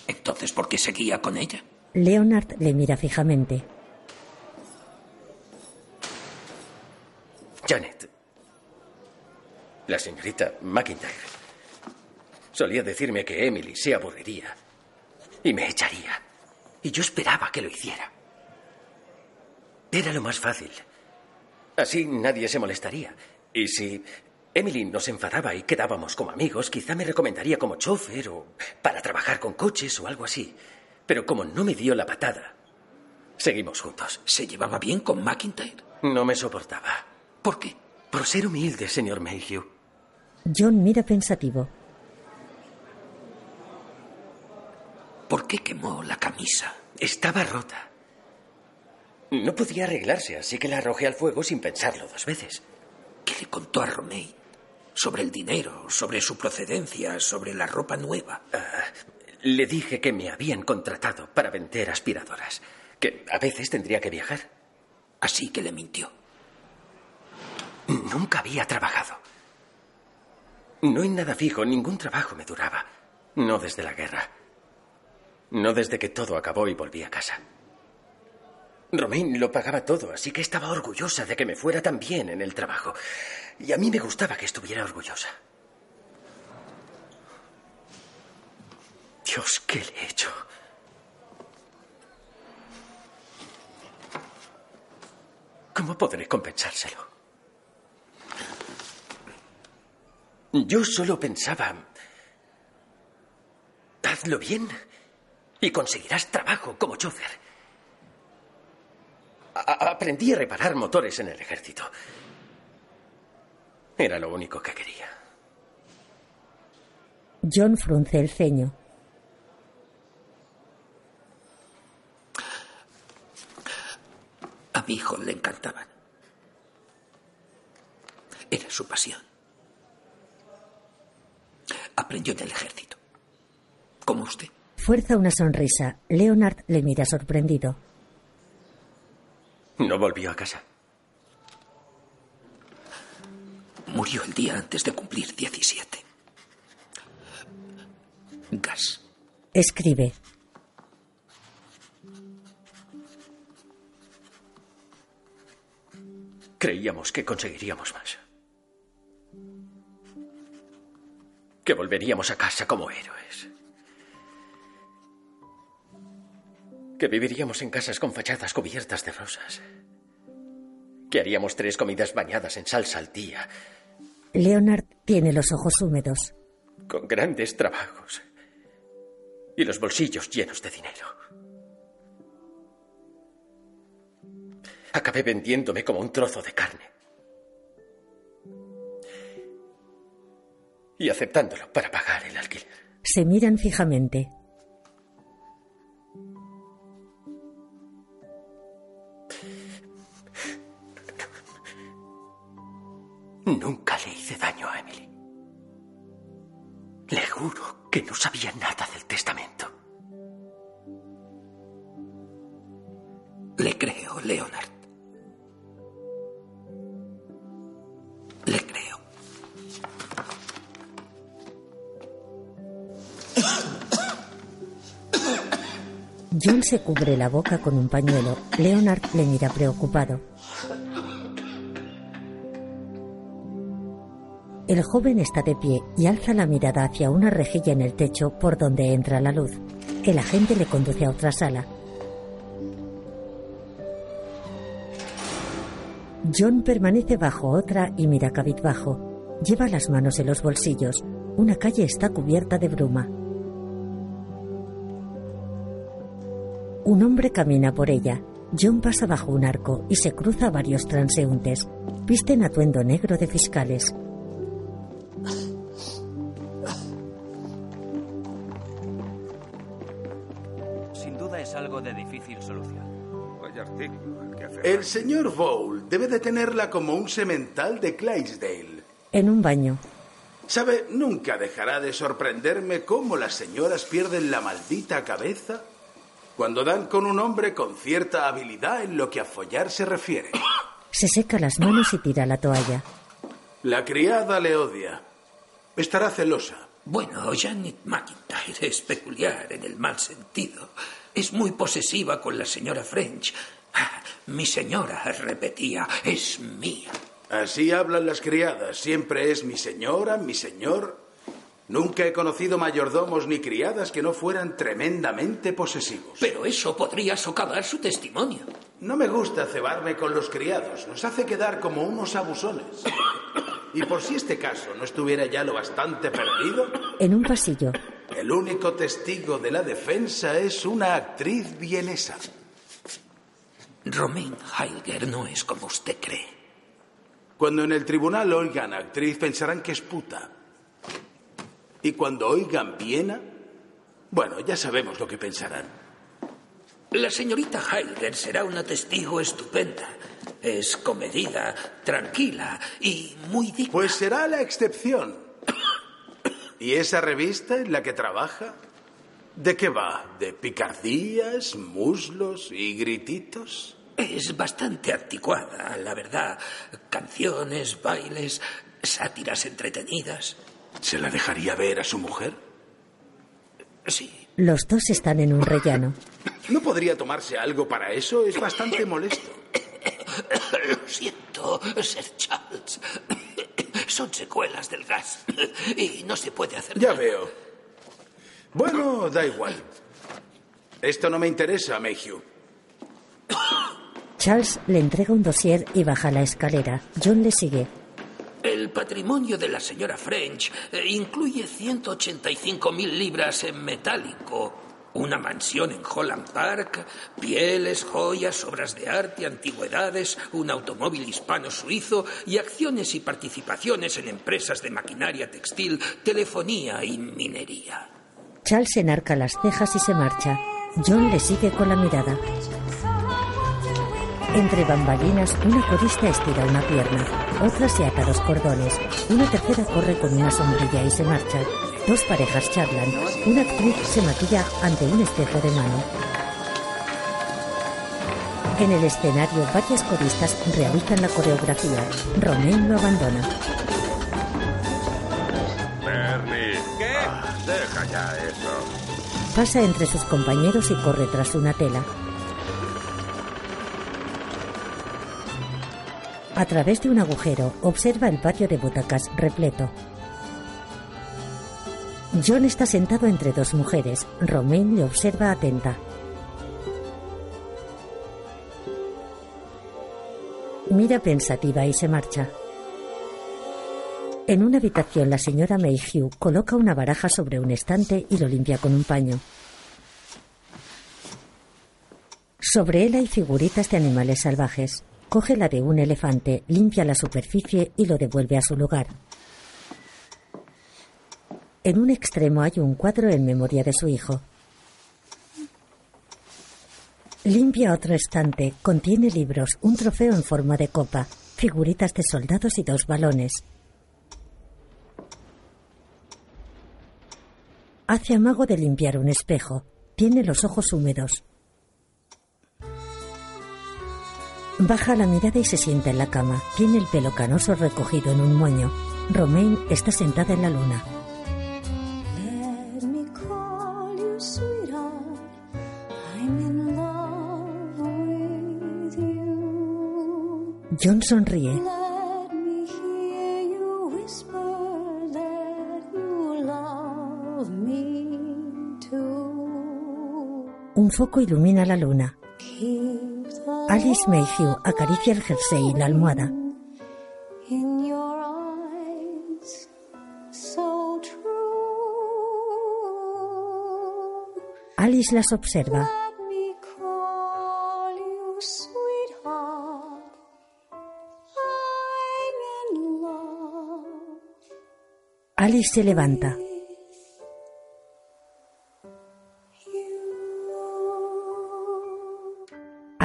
Entonces, ¿por qué seguía con ella?
Leonard le mira fijamente.
Janet. La señorita McIntyre. Solía decirme que Emily se aburriría y me echaría. Y yo esperaba que lo hiciera. Era lo más fácil. Así nadie se molestaría. Y si Emily nos enfadaba y quedábamos como amigos, quizá me recomendaría como chofer o para trabajar con coches o algo así. Pero como no me dio la patada, seguimos juntos.
¿Se llevaba bien con McIntyre?
No me soportaba.
¿Por qué?
Por ser humilde, señor Mayhew.
John mira pensativo.
¿Por qué quemó la camisa?
Estaba rota. No podía arreglarse, así que la arrojé al fuego sin pensarlo dos veces.
¿Qué le contó a Romain? Sobre el dinero, sobre su procedencia, sobre la ropa nueva.
Ah, le dije que me habían contratado para vender aspiradoras, que a veces tendría que viajar.
Así que le mintió.
Nunca había trabajado. No en nada fijo, ningún trabajo me duraba. No desde la guerra. No desde que todo acabó y volví a casa. Romain lo pagaba todo, así que estaba orgullosa de que me fuera tan bien en el trabajo. Y a mí me gustaba que estuviera orgullosa. Dios, ¿qué le he hecho? ¿Cómo podré compensárselo? Yo solo pensaba... Hazlo bien y conseguirás trabajo como chofer. Aprendí a reparar motores en el ejército. Era lo único que quería.
John frunce el ceño.
A mi hijo le encantaban. Era su pasión. Aprendió en el ejército. Como usted.
Fuerza una sonrisa. Leonard le mira sorprendido.
No volvió a casa.
Murió el día antes de cumplir 17. Gas.
Escribe.
Creíamos que conseguiríamos más. Que volveríamos a casa como héroes. Que viviríamos en casas con fachadas cubiertas de rosas. Que haríamos tres comidas bañadas en salsa al día,
Leonard tiene los ojos húmedos.
con grandes trabajos. Y los bolsillos llenos de dinero. Acabé vendiéndome como un trozo de carne. y aceptándolo para pagar el alquiler.
Se miran fijamente.
Nunca le hice daño a Emily. Le juro que no sabía nada del testamento.
Le creo, Leonard. Le creo.
John se cubre la boca con un pañuelo. Leonard le mira preocupado. El joven está de pie y alza la mirada hacia una rejilla en el techo por donde entra la luz. El agente le conduce a otra sala. John permanece bajo otra y mira cabizbajo. Lleva las manos en los bolsillos. Una calle está cubierta de bruma. Un hombre camina por ella. John pasa bajo un arco y se cruza varios transeúntes. Visten atuendo negro de fiscales.
Señor Bowl debe de tenerla como un semental de Clydesdale.
En un baño.
¿Sabe? Nunca dejará de sorprenderme cómo las señoras pierden la maldita cabeza cuando dan con un hombre con cierta habilidad en lo que a follar se refiere.
Se seca las manos y tira la toalla.
La criada le odia. Estará celosa.
Bueno, Janet McIntyre es peculiar en el mal sentido. Es muy posesiva con la señora French. Ah, Mi señora, repetía, es mía.
Así hablan las criadas. Siempre es mi señora, mi señor. Nunca he conocido mayordomos ni criadas que no fueran tremendamente posesivos.
Pero eso podría socavar su testimonio.
No me gusta cebarme con los criados. Nos hace quedar como unos abusones. Y por si este caso no estuviera ya lo bastante perdido,
En un pasillo.
el único testigo de la defensa es una actriz vienesa.
Romain Heilger no es como usted cree.
Cuando en el tribunal oigan actriz pensarán que es puta. Y cuando oigan Viena, bueno, ya sabemos lo que pensarán.
La señorita Heilger será una testigo estupenda. Es comedida, tranquila y muy digna.
Pues será la excepción. ¿Y esa revista en la que trabaja? ¿De qué va? ¿De picardías, muslos y grititos?
Es bastante anticuada, la verdad. Canciones, bailes, sátiras entretenidas.
¿Se la dejaría ver a su mujer?
Sí.
Los dos están en un rellano.
¿No podría tomarse algo para eso? Es bastante molesto.
Lo siento, Sir Charles. Son secuelas del gas y no se puede hacer
Ya
nada.
veo. Bueno, da igual. Esto no me interesa, Mayhew.
Charles le entrega un dossier y baja la escalera. John le sigue.
El patrimonio de la señora French eh, incluye 185 mil libras en metálico, una mansión en Holland Park, pieles, joyas, obras de arte, antigüedades, un automóvil hispano-suizo y acciones y participaciones en empresas de maquinaria textil, telefonía y minería.
Charles enarca las cejas y se marcha. John le sigue con la mirada. Entre bambalinas, una corista estira una pierna, otra se ata los cordones, una tercera corre con una sombrilla y se marcha. Dos parejas charlan. Una actriz se maquilla ante un espejo de mano. En el escenario, varias coristas realizan la coreografía. Romain lo abandona.
Bernie.
¿Qué?
Ah, deja ya eso.
Pasa entre sus compañeros y corre tras una tela. A través de un agujero observa el patio de butacas repleto. John está sentado entre dos mujeres. Romain le observa atenta. Mira pensativa y se marcha. En una habitación, la señora Mayhew coloca una baraja sobre un estante y lo limpia con un paño. Sobre él hay figuritas de animales salvajes. Coge la de un elefante, limpia la superficie y lo devuelve a su lugar. En un extremo hay un cuadro en memoria de su hijo. Limpia otro estante. Contiene libros, un trofeo en forma de copa, figuritas de soldados y dos balones. Hace amago de limpiar un espejo. Tiene los ojos húmedos. Baja la mirada y se sienta en la cama. Tiene el pelo canoso recogido en un moño. Romaine está sentada en la luna. John sonríe. Un foco ilumina la luna. Alice Mayhew acaricia el jersey y la almohada. Alice las observa. Alice se levanta.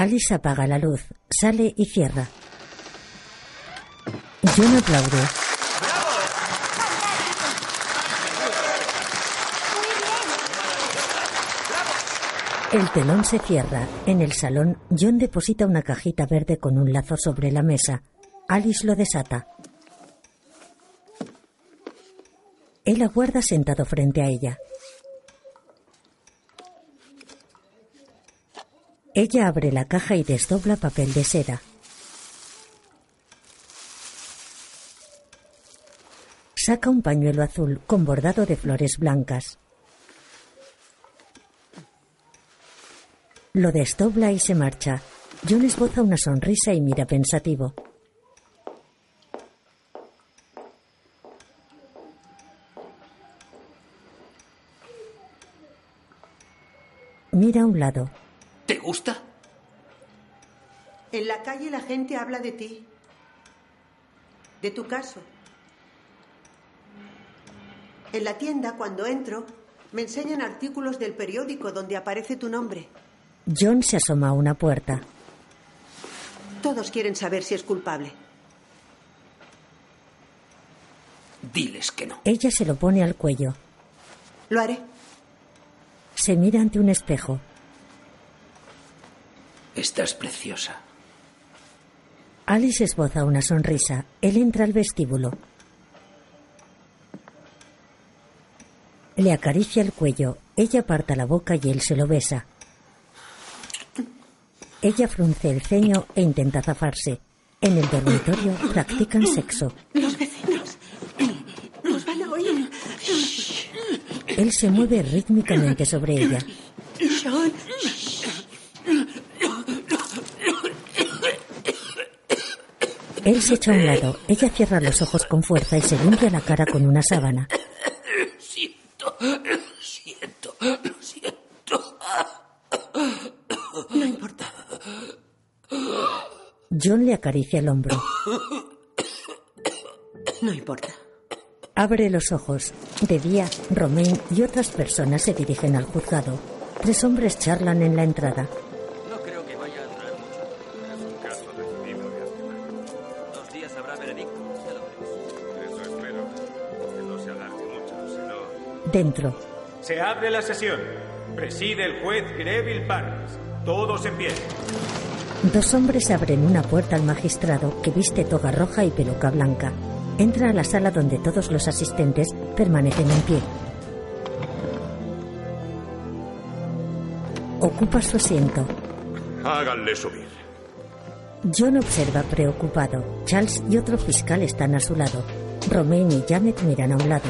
Alice apaga la luz, sale y cierra. John aplaude. El telón se cierra. En el salón, John deposita una cajita verde con un lazo sobre la mesa. Alice lo desata. Él aguarda sentado frente a ella. Ella abre la caja y desdobla papel de seda. Saca un pañuelo azul con bordado de flores blancas. Lo desdobla y se marcha. John esboza una sonrisa y mira pensativo. Mira a un lado.
¿Te gusta?
En la calle la gente habla de ti. De tu caso. En la tienda, cuando entro, me enseñan artículos del periódico donde aparece tu nombre.
John se asoma a una puerta.
Todos quieren saber si es culpable.
Diles que no.
Ella se lo pone al cuello.
Lo haré.
Se mira ante un espejo.
Estás preciosa.
Alice esboza una sonrisa. Él entra al vestíbulo. Le acaricia el cuello. Ella aparta la boca y él se lo besa. Ella frunce el ceño e intenta zafarse. En el dormitorio practican sexo.
Los vecinos. Nos van a oír.
Él se mueve rítmicamente sobre ella.
John.
Él se echa a un lado. Ella cierra los ojos con fuerza y se limpia la cara con una sábana.
Siento, lo siento, lo siento.
No importa.
John le acaricia el hombro.
No importa.
Abre los ojos. De día, Romain y otras personas se dirigen al juzgado. Tres hombres charlan en la entrada. Dentro,
Se abre la sesión. Preside el juez Greville Barnes. Todos en pie.
dos hombres abren una puerta al magistrado que viste toga roja y peluca blanca. Entra a la sala donde todos los asistentes permanecen en pie. Ocupa su asiento.
Háganle subir.
John observa preocupado. Charles y otro fiscal están a su lado. Romain y Janet miran a un lado.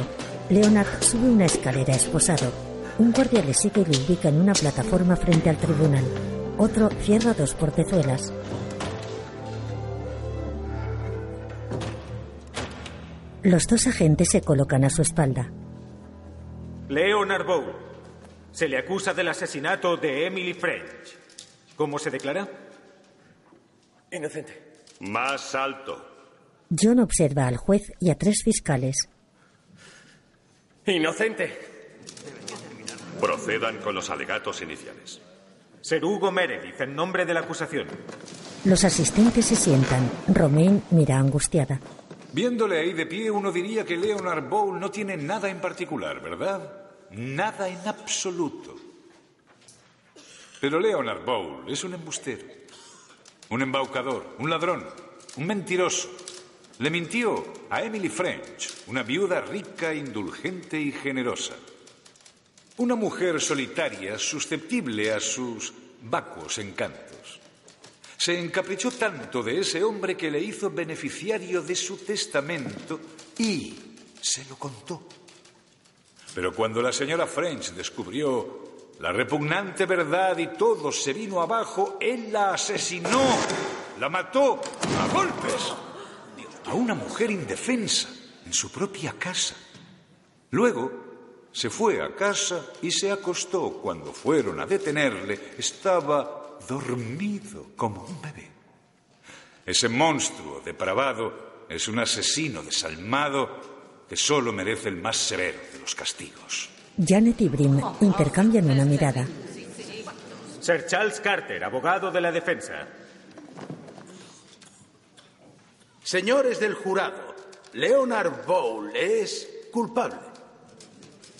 Leonard sube una escalera esposado. Un guardia le sigue y le ubica en una plataforma frente al tribunal. Otro cierra dos portezuelas. Los dos agentes se colocan a su espalda.
Leonard Bowl. Se le acusa del asesinato de Emily French. ¿Cómo se declara?
Inocente.
Más alto.
John observa al juez y a tres fiscales.
Inocente.
Procedan con los alegatos iniciales.
Ser Hugo Meredith, en nombre de la acusación.
Los asistentes se sientan. Romain mira angustiada.
Viéndole ahí de pie, uno diría que Leonard Bowl no tiene nada en particular, ¿verdad? Nada en absoluto. Pero Leonard Bowl es un embustero, un embaucador, un ladrón, un mentiroso. Le mintió a Emily French, una viuda rica, indulgente y generosa. Una mujer solitaria, susceptible a sus vacuos encantos. Se encaprichó tanto de ese hombre que le hizo beneficiario de su testamento y se lo contó. Pero cuando la señora French descubrió la repugnante verdad y todo se vino abajo, él la asesinó, la mató a golpes a una mujer indefensa en su propia casa. Luego se fue a casa y se acostó. Cuando fueron a detenerle, estaba dormido como un bebé. Ese monstruo depravado es un asesino desalmado que solo merece el más severo de los castigos.
Janet y Brim intercambian una mirada.
Sir Charles Carter, abogado de la defensa.
Señores del jurado, Leonard Bowl es culpable.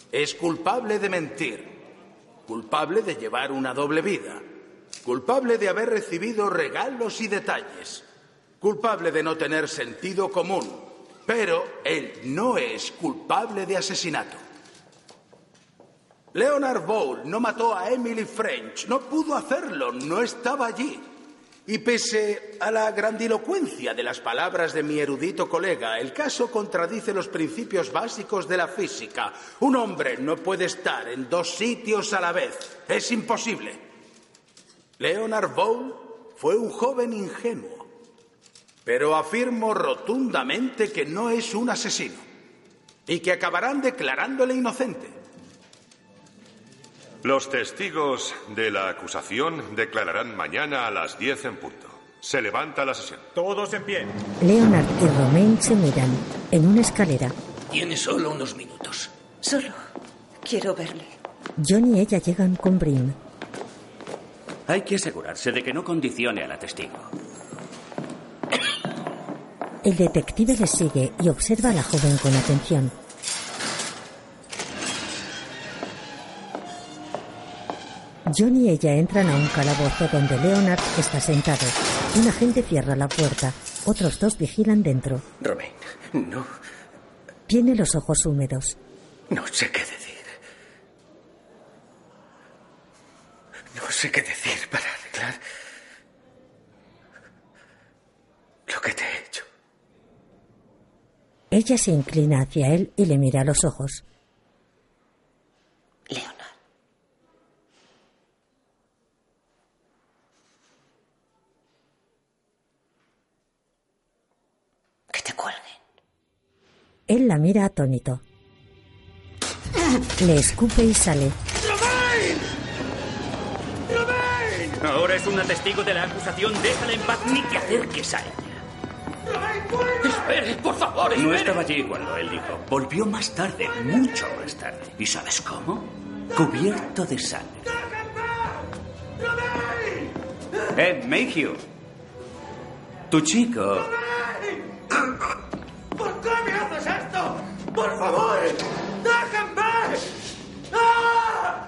Es culpable de mentir, culpable de llevar una doble vida, culpable de haber recibido regalos y detalles, culpable de no tener sentido común, pero él no es culpable de asesinato. Leonard Bowl no mató a Emily French, no pudo hacerlo, no estaba allí. Y pese a la grandilocuencia de las palabras de mi erudito colega, el caso contradice los principios básicos de la física. Un hombre no puede estar en dos sitios a la vez. Es imposible. Leonard Bowl fue un joven ingenuo, pero afirmo rotundamente que no es un asesino y que acabarán declarándole inocente.
Los testigos de la acusación declararán mañana a las 10 en punto. Se levanta la sesión.
Todos en pie.
Leonard y Romain se miran en una escalera.
Tiene solo unos minutos.
Solo quiero verle.
John y ella llegan con Brim.
Hay que asegurarse de que no condicione a la testigo.
El detective les sigue y observa a la joven con atención. John y ella entran a un calabozo donde Leonard está sentado. Un agente cierra la puerta. Otros dos vigilan dentro.
Romain, no,
Tiene los ojos húmedos.
no sé qué decir. No sé qué decir para arreglar lo que te he hecho.
Ella se inclina hacia él y le mira a los ojos.
Leonard.
Él la mira atónito. Le escupe y sale.
Ahora es una testigo de la acusación. Déjala en paz ni te acerques a ella.
Espere, por favor,
No
espere.
estaba allí cuando él dijo. Volvió más tarde, mucho más tarde. ¿Y sabes cómo? Cubierto de sangre. Eh, Mayhew. Tu chico.
¿Por qué me haces esto? ¡Por favor! ¡Déjenme! ¡Ah!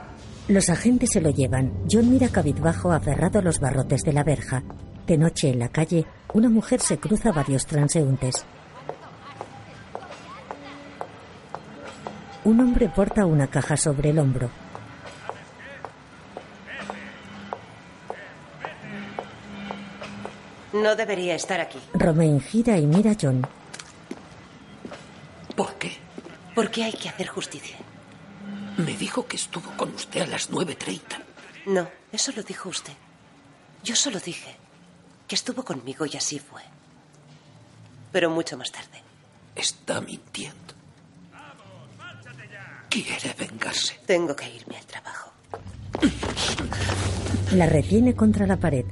Los agentes se lo llevan. John mira cabizbajo aferrado a los barrotes de la verja. De noche en la calle, una mujer se cruza a varios transeúntes. Un hombre porta una caja sobre el hombro.
No debería estar aquí.
Romain gira y mira a John.
¿Por qué?
Porque hay que hacer justicia.
Me dijo que estuvo con usted a las 9.30.
No, eso lo dijo usted. Yo solo dije que estuvo conmigo y así fue. Pero mucho más tarde.
Está mintiendo. Quiere vengarse.
Tengo que irme al trabajo.
La retiene contra la pared.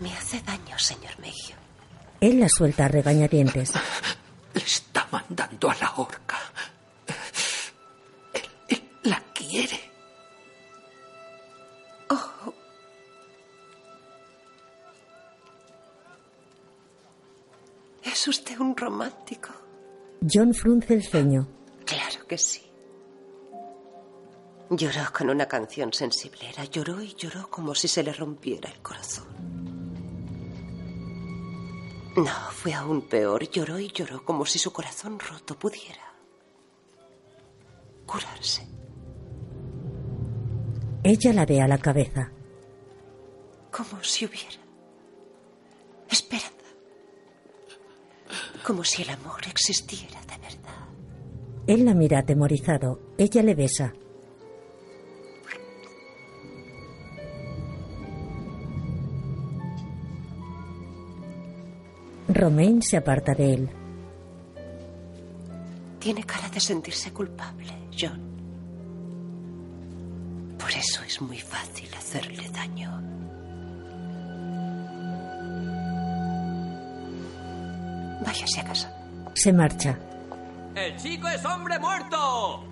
Me hace daño, señor Mayhew.
Él la suelta a regañadientes
le está mandando a la horca. Él, la quiere. Oh.
Es usted un romántico.
John frunce el ceño.
Claro que sí. Lloró con una canción sensiblera, lloró y lloró como si se le rompiera el corazón. No, fue aún peor. Lloró y lloró como si su corazón roto pudiera curarse.
Ella la ve a la cabeza.
Como si hubiera esperanza. Como si el amor existiera de verdad.
Él la mira atemorizado. Ella le besa. Romain se aparta de él.
Tiene cara de sentirse culpable, John. Por eso es muy fácil hacerle daño. Váyase a casa.
Se marcha.
¡El chico es hombre muerto!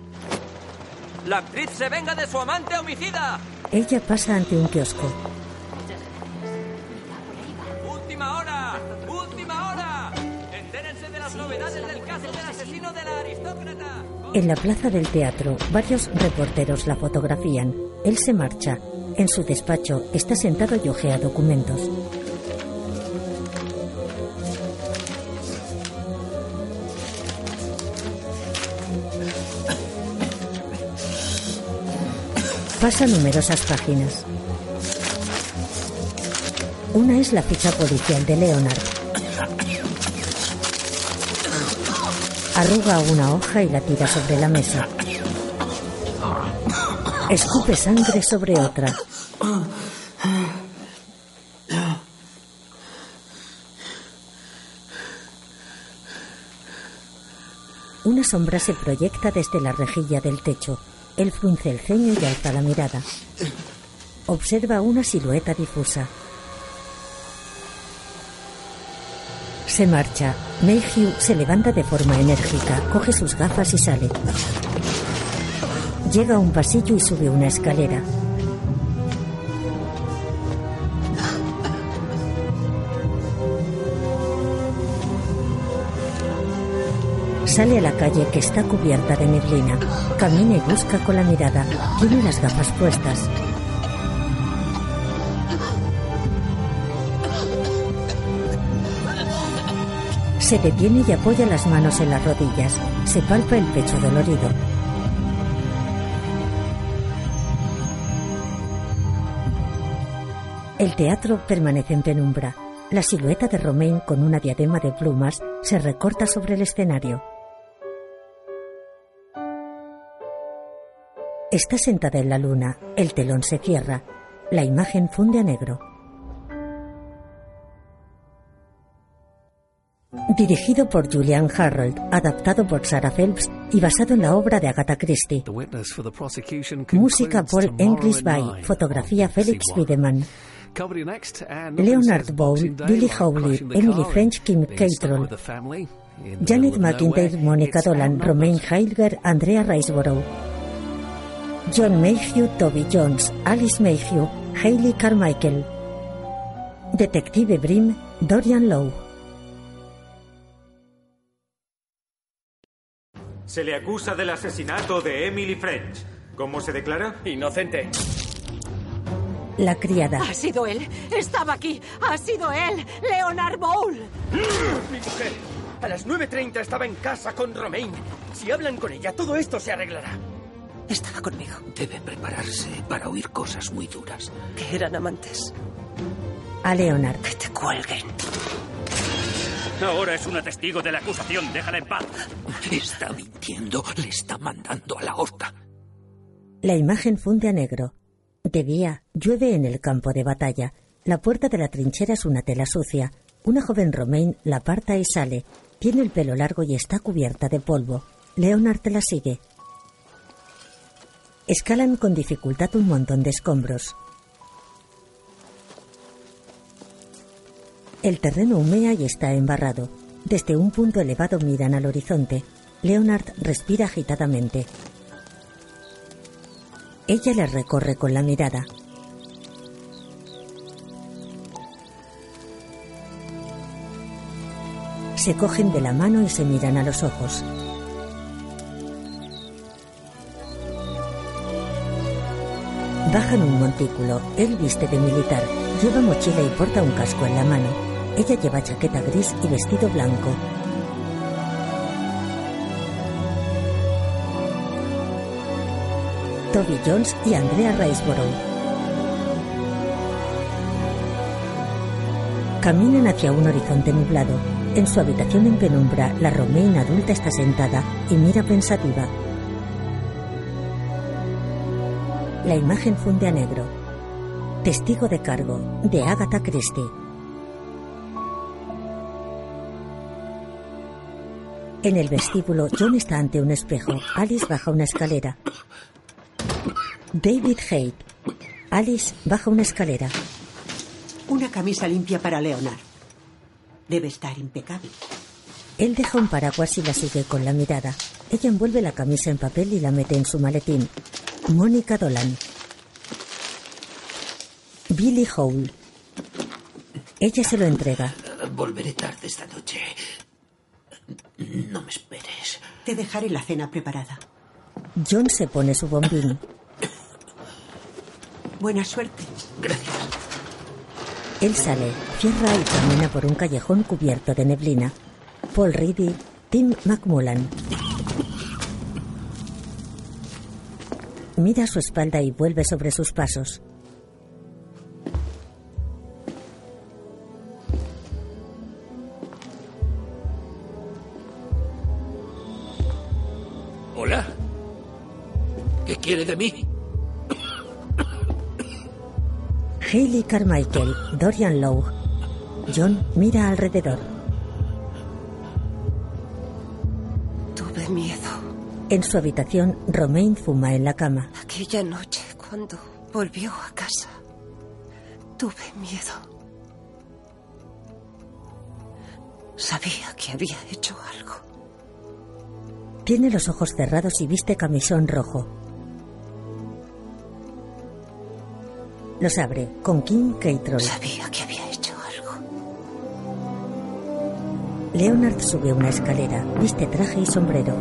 ¡La actriz se venga de su amante homicida!
Ella pasa ante un kiosco. En la plaza del teatro, varios reporteros la fotografían. Él se marcha. En su despacho está sentado y ojea documentos. Pasa numerosas páginas. Una es la ficha policial de Leonard. Arruga una hoja y la tira sobre la mesa. Escupe sangre sobre otra. Una sombra se proyecta desde la rejilla del techo. Él frunce el ceño y alza la mirada. Observa una silueta difusa. Se marcha. Mayhew se levanta de forma enérgica, coge sus gafas y sale. Llega a un pasillo y sube una escalera. Sale a la calle que está cubierta de neblina. Camina y busca con la mirada. Tiene las gafas puestas. Se detiene y apoya las manos en las rodillas. Se palpa el pecho dolorido. El teatro permanece en penumbra. La silueta de Romain con una diadema de plumas se recorta sobre el escenario. Está sentada en la luna. El telón se cierra. La imagen funde a negro. Dirigido por Julian Harold, adaptado por Sarah Phelps y basado en la obra de Agatha Christie. Música Paul English-Bay, fotografía Felix Wiedemann. Leonard Bowl, Billy Howley, Emily French, Kim Cattrall, Janet McIntyre, Monica Dolan, Romain Heilger, Andrea Riceborough, John Mayhew, Toby Jones, Alice Mayhew, Hayley Carmichael, Detective Brim, Dorian Lowe.
Se le acusa del asesinato de Emily French. ¿Cómo se declara?
Inocente.
La criada.
Ha sido él. Estaba aquí. Ha sido él. Leonard Bowl.
Mi mujer. A las 9.30 estaba en casa con Romain. Si hablan con ella, todo esto se arreglará.
Estaba conmigo.
Debe prepararse para oír cosas muy duras.
Que eran amantes.
A Leonard.
Que te cuelguen.
Ahora es una testigo de la acusación. Déjala en paz.
Está mintiendo. Le está mandando a la horca.
La imagen funde a negro. De día, llueve en el campo de batalla. La puerta de la trinchera es una tela sucia. Una joven Romain la aparta y sale. Tiene el pelo largo y está cubierta de polvo. Leonard la sigue. Escalan con dificultad un montón de escombros. El terreno humea y está embarrado. Desde un punto elevado miran al horizonte. Leonard respira agitadamente. Ella le recorre con la mirada. Se cogen de la mano y se miran a los ojos. Bajan un montículo. Él viste de militar. Lleva mochila y porta un casco en la mano. Ella lleva chaqueta gris y vestido blanco. Toby Jones y Andrea Riceborough. Caminan hacia un horizonte nublado. En su habitación en penumbra, la Romaine adulta está sentada y mira pensativa. La imagen funde a negro. Testigo de cargo, de Agatha Christie. En el vestíbulo, John está ante un espejo. Alice baja una escalera. David Haight. Alice baja una escalera.
Una camisa limpia para Leonard. Debe estar impecable.
Él deja un paraguas y la sigue con la mirada. Ella envuelve la camisa en papel y la mete en su maletín. Mónica Dolan. Billy Hole. Ella se lo entrega.
Volveré tarde esta noche. No me esperes.
Te dejaré la cena preparada.
John se pone su bombín.
Buena suerte.
Él sale, cierra y camina por un callejón cubierto de neblina. Paul Reedy, Tim McMullan. Mira su espalda y vuelve sobre sus pasos.
Quiere de mí?
Hayley Carmichael, Dorian Lowe. John mira alrededor.
Tuve miedo
En su habitación, Romaine fuma en la cama.
aquella noche cuando volvió a casa. Tuve miedo. Sabía que había hecho algo.
Tiene los ojos cerrados y viste camisón rojo. Los abre con Kim Cattrall.
Sabía que había hecho algo.
Leonard sube una escalera, viste traje y sombrero.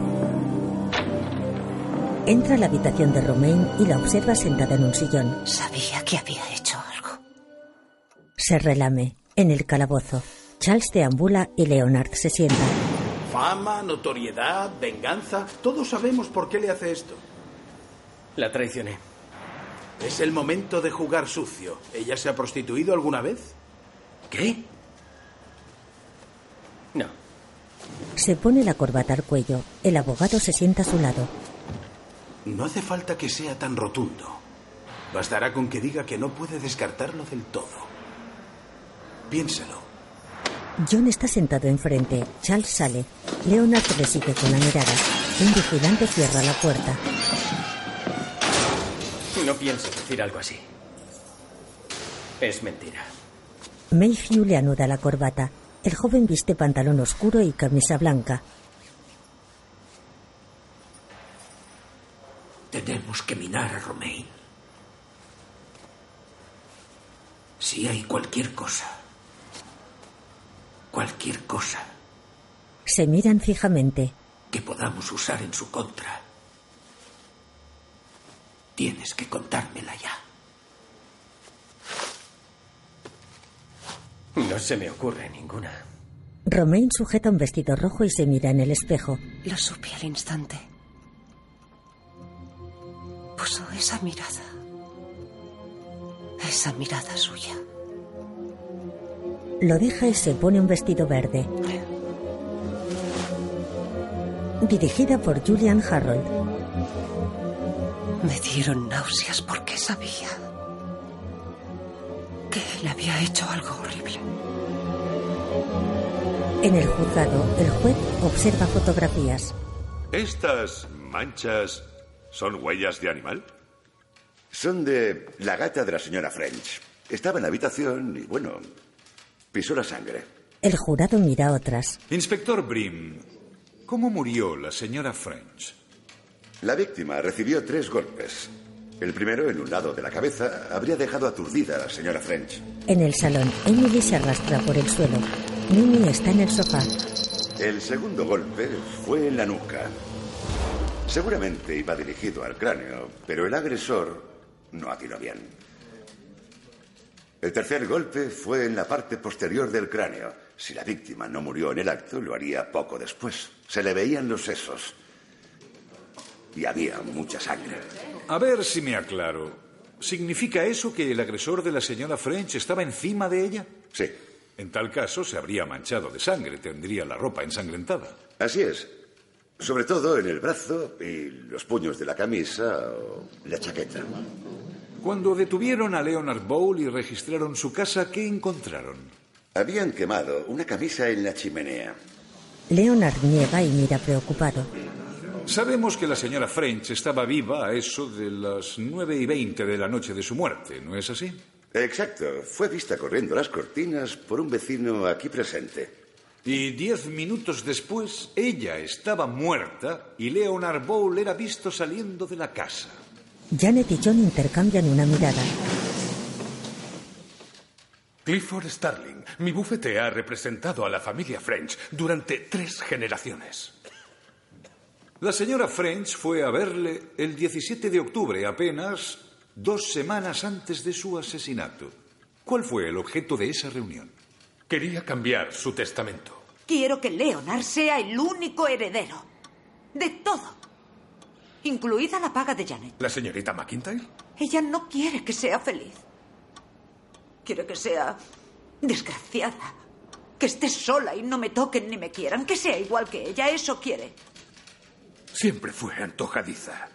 Entra a la habitación de Romaine y la observa sentada en un sillón.
Sabía que había hecho algo.
Se relame. En el calabozo, Charles deambula y Leonard se sienta.
Fama, notoriedad, venganza. Todos sabemos por qué le hace esto.
La traicioné.
Es el momento de jugar sucio. ¿Ella se ha prostituido alguna vez?
¿Qué? No.
Se pone la corbata al cuello. El abogado se sienta a su lado.
No hace falta que sea tan rotundo. Bastará con que diga que no puede descartarlo del todo. Piénselo.
John está sentado enfrente. Charles sale. Leonard le sigue con la mirada. Un vigilante cierra la puerta.
No pienso decir algo así. Es mentira.
Mayhew le anuda la corbata. El joven viste pantalón oscuro y camisa blanca.
Tenemos que minar a Romain. Si hay cualquier cosa, cualquier cosa
Se miran fijamente.
que podamos usar en su contra, tienes que contármela ya.
No se me ocurre ninguna.
Romaine sujeta un vestido rojo y se mira en el espejo.
Lo supe al instante. Puso esa mirada. Esa mirada suya.
Lo deja y se pone un vestido verde. Dirigida por Julian Harold.
Me dieron náuseas porque sabía que él había hecho algo horrible.
En el juzgado, el juez observa fotografías.
¿Estas manchas son huellas de animal?
Son de la gata de la señora French. Estaba en la habitación y, bueno, pisó la sangre.
El jurado mira otras.
Inspector Brim, ¿cómo murió la señora French?
La víctima recibió tres golpes. El primero, en un lado de la cabeza, habría dejado aturdida a la señora French.
En el salón, Emily se arrastra por el suelo. Mimi está en el sofá.
El segundo golpe fue en la nuca. Seguramente iba dirigido al cráneo, pero el agresor no atinó bien. El tercer golpe fue en la parte posterior del cráneo. Si la víctima no murió en el acto, lo haría poco después. Se le veían los sesos. Y había mucha sangre.
A ver si me aclaro. ¿Significa eso que el agresor de la señora French estaba encima de ella?
Sí.
En tal caso, se habría manchado de sangre, tendría la ropa ensangrentada.
Así es. Sobre todo en el brazo y los puños de la camisa o la chaqueta.
Cuando detuvieron a Leonard Bowl y registraron su casa, ¿qué encontraron?
Habían quemado una camisa en la chimenea.
Leonard niega y mira preocupado.
Sabemos que la señora French estaba viva a eso de las nueve y veinte de la noche de su muerte, ¿no es así?
Exacto. Fue vista corriendo las cortinas por un vecino aquí presente.
Y diez minutos después, ella estaba muerta y Leonard Bowl era visto saliendo de la casa.
Janet y John intercambian una mirada.
Clifford Starling, mi bufete ha representado a la familia French durante tres generaciones.
La señora French fue a verle el 17 de octubre, apenas dos semanas antes de su asesinato. ¿Cuál fue el objeto de esa reunión?
Quería cambiar su testamento.
Quiero que Leonard sea el único heredero. De todo. Incluida la paga de Janet.
¿La señorita McIntyre?
Ella no quiere que sea feliz. Quiere que sea desgraciada. Que esté sola y no me toquen ni me quieran. Que sea igual que ella. Eso quiere.
Siempre fue antojadiza.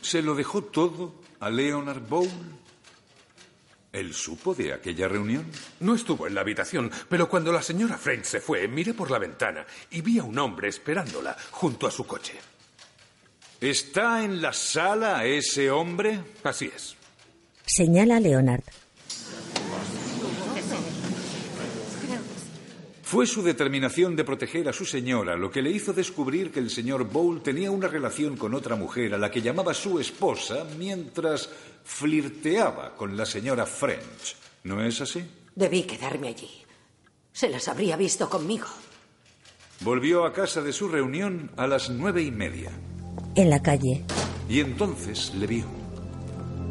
¿Se lo dejó todo a Leonard Bowl? ¿Él supo de aquella reunión?
No estuvo en la habitación, pero cuando la señora French se fue, miré por la ventana y vi a un hombre esperándola junto a su coche.
¿Está en la sala ese hombre?
Así es.
Señala Leonard.
Fue su determinación de proteger a su señora lo que le hizo descubrir que el señor Bowl tenía una relación con otra mujer a la que llamaba su esposa mientras flirteaba con la señora French. ¿No es así?
Debí quedarme allí. Se las habría visto conmigo.
Volvió a casa de su reunión a las nueve y media.
En la calle,
Y entonces le vio.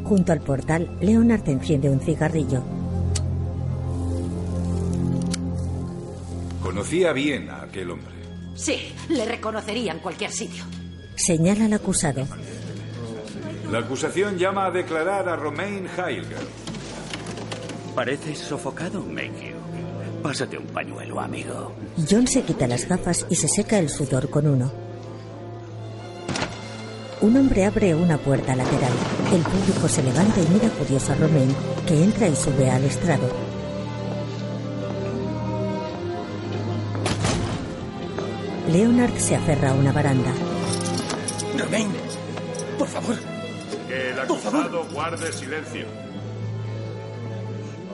junto al portal, Leonard enciende un cigarrillo.
Conocía bien a aquel hombre.
Sí, le reconocería en cualquier sitio.
Señala al acusado.
La acusación llama a declarar a Romain Heilger.
Pareces sofocado, Mayhew. Pásate un pañuelo, amigo.
John se quita las gafas y se seca el sudor con uno. Un hombre abre una puerta lateral. El público se levanta y mira curioso a Romain, que entra y sube al estrado. Leonard se aferra a una baranda.
Romain, por favor.
Que el acusado guarde silencio.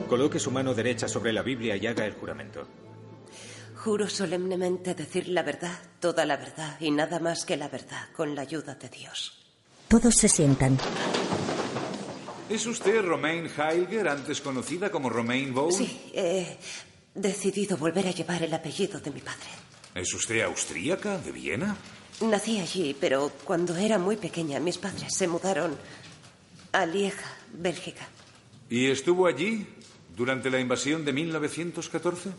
Coloque su mano derecha sobre la Biblia y haga el juramento.
Juro solemnemente decir la verdad, toda la verdad y nada más que la verdad, con la ayuda de Dios.
Todos se sientan.
¿Es usted Romain Heilger, antes conocida como Romain Bowl?
Sí, he decidido volver a llevar el apellido de mi padre.
¿Es usted austríaca, de Viena?
Nací allí, pero cuando era muy pequeña mis padres se mudaron a Lieja, Bélgica.
¿Y estuvo allí durante la invasión de 1914?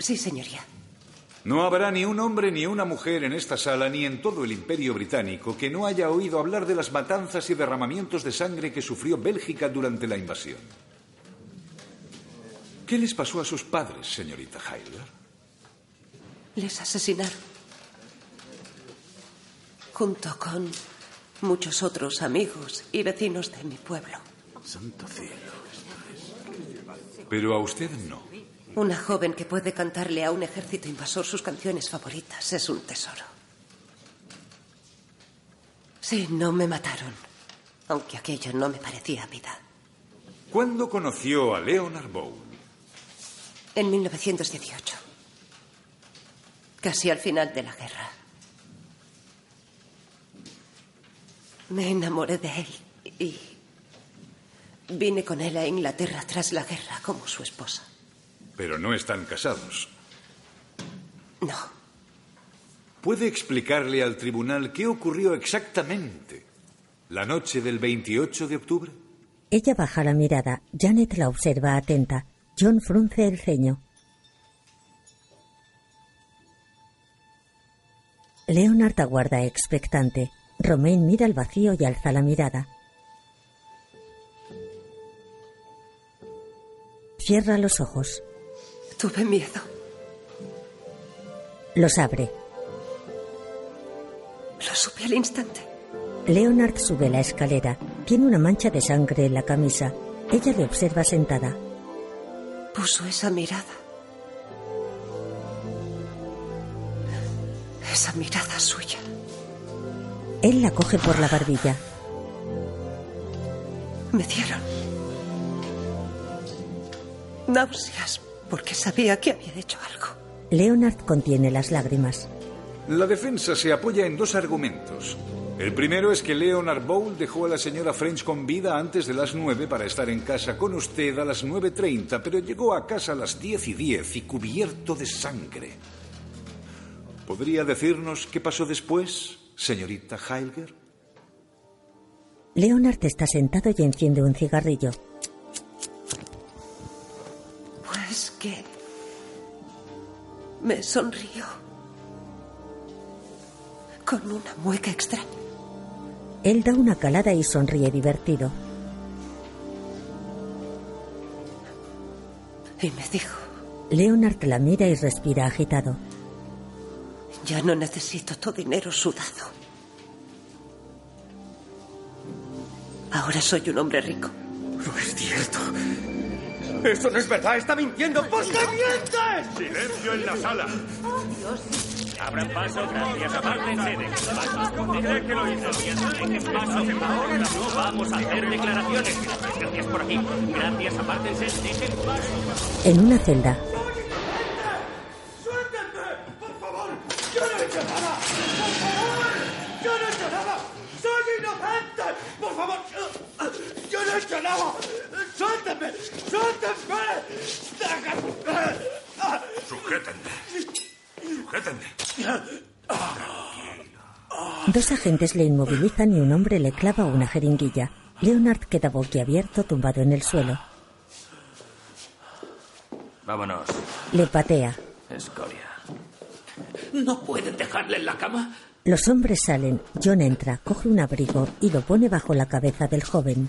Sí, señoría.
No habrá ni un hombre ni una mujer en esta sala ni en todo el imperio británico que no haya oído hablar de las matanzas y derramamientos de sangre que sufrió Bélgica durante la invasión. ¿Qué les pasó a sus padres, señorita Heidler?
Les asesinaron. Junto con muchos otros amigos y vecinos de mi pueblo.
Santo cielo. Pero a usted no.
Una joven que puede cantarle a un ejército invasor sus canciones favoritas es un tesoro. Sí, no me mataron, aunque aquello no me parecía vida.
¿Cuándo conoció a Leonard Bowl?
En 1918. Casi al final de la guerra. Me enamoré de él y vine con él a Inglaterra tras la guerra como su esposa.
Pero no están casados.
No.
¿Puede explicarle al tribunal qué ocurrió exactamente la noche del 28 de octubre?
Ella baja la mirada. Janet la observa atenta. John frunce el ceño. Leonard aguarda expectante. Romain mira al vacío y alza la mirada. Cierra los ojos.
Tuve miedo.
Los abre.
Lo supe al instante.
Leonard sube la escalera. Tiene una mancha de sangre en la camisa. Ella le observa sentada.
Puso esa mirada. Esa mirada suya.
Él la coge por la barbilla.
Me dieron náuseas porque sabía que había hecho algo.
Leonard contiene las lágrimas.
La defensa se apoya en dos argumentos. El primero es que Leonard Bowl dejó a la señora French con vida antes de las nueve para estar en casa con usted a las 9.30, pero llegó a casa a las diez y diez y cubierto de sangre. ¿Podría decirnos qué pasó después, señorita Heilger?
Leonard está sentado y enciende un cigarrillo.
Pues que me sonrió con una mueca extraña.
Él da una calada y sonríe divertido.
Y me dijo,
Leonard la mira y respira agitado.
Ya no necesito tu dinero sudado. Ahora soy un hombre rico.
No es cierto. Eso no es verdad. Está mintiendo. ¿Por qué mientes?
Silencio en la sala.
Abran paso, gracias. Apártense, dejen paso. Dejen que lo hizo. Dejen paso. Ahora no vamos a hacer declaraciones. Gracias, gracias por aquí. Gracias, apártense, dejen paso.
En una celda,
¡Por favor! ¡Yo no he hecho nada! ¡Suéltenme! ¡Déjenme!
Sujétenme. Sujétenme.
dos agentes le inmovilizan y un hombre le clava una jeringuilla. Leonard queda boquiabierto tumbado en el suelo.
Vámonos,
Le patea.
escoria.
¿No pueden dejarle en la cama?
Los hombres salen. John entra, coge un abrigo y lo pone bajo la cabeza del joven.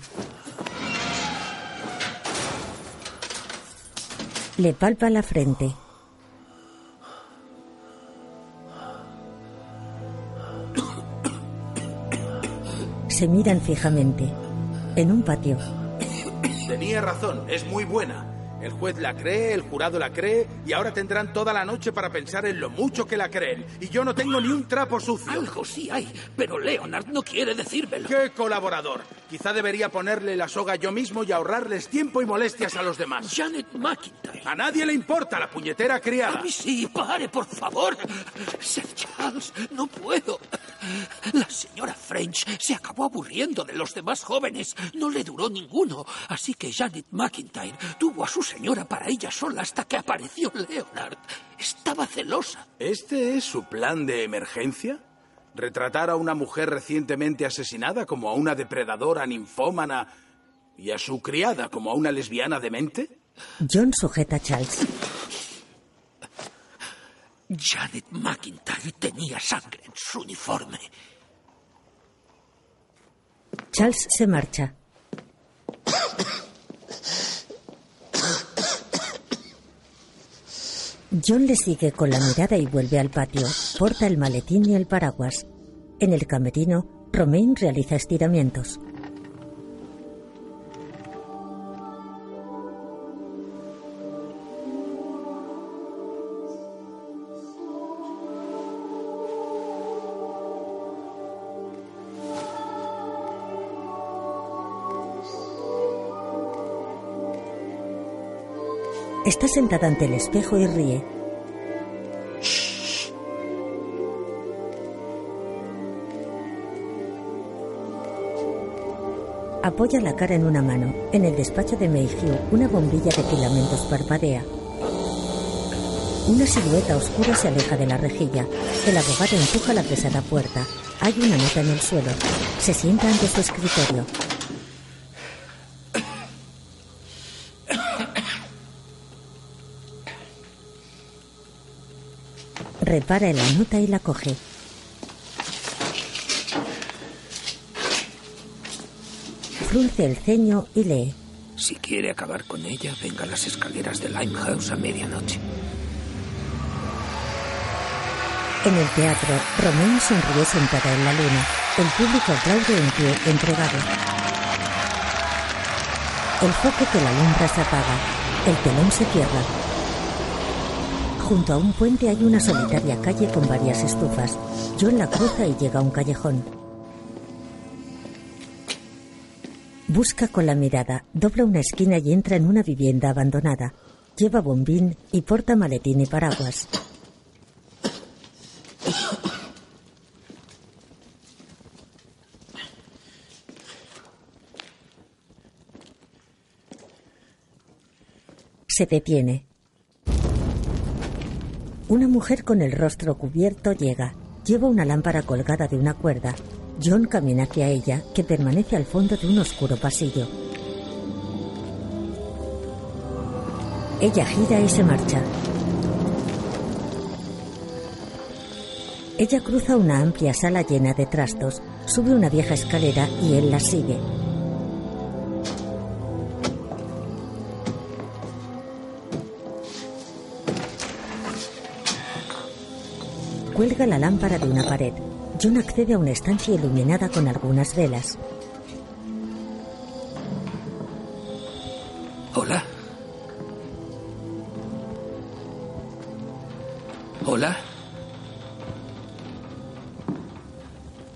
Le palpa la frente. Se miran fijamente. En un patio,
Tenía razón, es muy buena. El juez la cree, el jurado la cree y ahora tendrán toda la noche para pensar en lo mucho que la creen. Y yo no tengo ni un trapo sucio.
Algo sí hay, pero Leonard no quiere decírmelo.
¡Qué colaborador! Quizá debería ponerle la soga yo mismo y ahorrarles tiempo y molestias a los demás.
Janet McIntyre.
A nadie le importa la puñetera criada.
A mí sí, pare, por favor. Sir Charles, no puedo. La señora French se acabó aburriendo de los demás jóvenes. No le duró ninguno. Así que Janet McIntyre tuvo a su señora para ella sola hasta que apareció Leonard. Estaba celosa.
¿Este es su plan de emergencia? ¿Retratar a una mujer recientemente asesinada como a una depredadora ninfómana y a su criada como a una lesbiana demente?
John sujeta a Charles.
Janet McIntyre tenía sangre en su uniforme.
Charles se marcha. John le sigue con la mirada y vuelve al patio. Porta el maletín y el paraguas. En el camerino, Romain realiza estiramientos. Está sentada ante el espejo y ríe. Apoya la cara en una mano. En el despacho de Mayhew, una bombilla de filamentos parpadea. Una silueta oscura se aleja de la rejilla. El abogado empuja la pesada puerta. Hay una nota en el suelo. Se sienta ante su escritorio. Repara en la nota y la coge. Frunce el ceño y lee.
Si quiere acabar con ella, venga a las escaleras de Limehouse a medianoche.
En el teatro, Romain sonríe sentada en la luna. El público aplaude en pie, entregado. El foco que la alumbra se apaga. El telón se cierra. Junto a un puente hay una solitaria calle con varias estufas. John la cruza y llega a un callejón. Busca con la mirada, dobla una esquina y entra en una vivienda abandonada. Lleva bombín y porta maletín y paraguas. Se detiene. Una mujer con el rostro cubierto llega. Lleva una lámpara colgada de una cuerda. John camina hacia ella, que permanece al fondo de un oscuro pasillo. Ella gira y se marcha. Ella cruza una amplia sala llena de trastos, sube una vieja escalera y él la sigue. Cuelga la lámpara de una pared. John accede a una estancia iluminada con algunas velas.
Hola. Hola.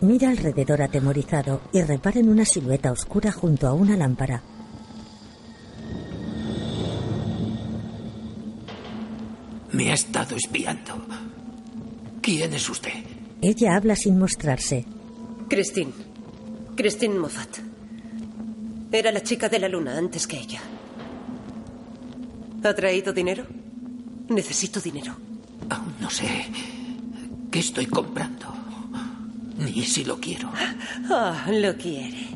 Mira alrededor atemorizado y repara en una silueta oscura junto a una lámpara.
Me ha estado espiando. ¿Quién es usted?
Ella habla sin mostrarse.
Christine. Christine Moffat. Era la chica de la luna antes que ella. ¿Ha traído dinero? Necesito dinero.
Aún no sé qué estoy comprando. Ni si lo quiero.
Ah, lo quiere.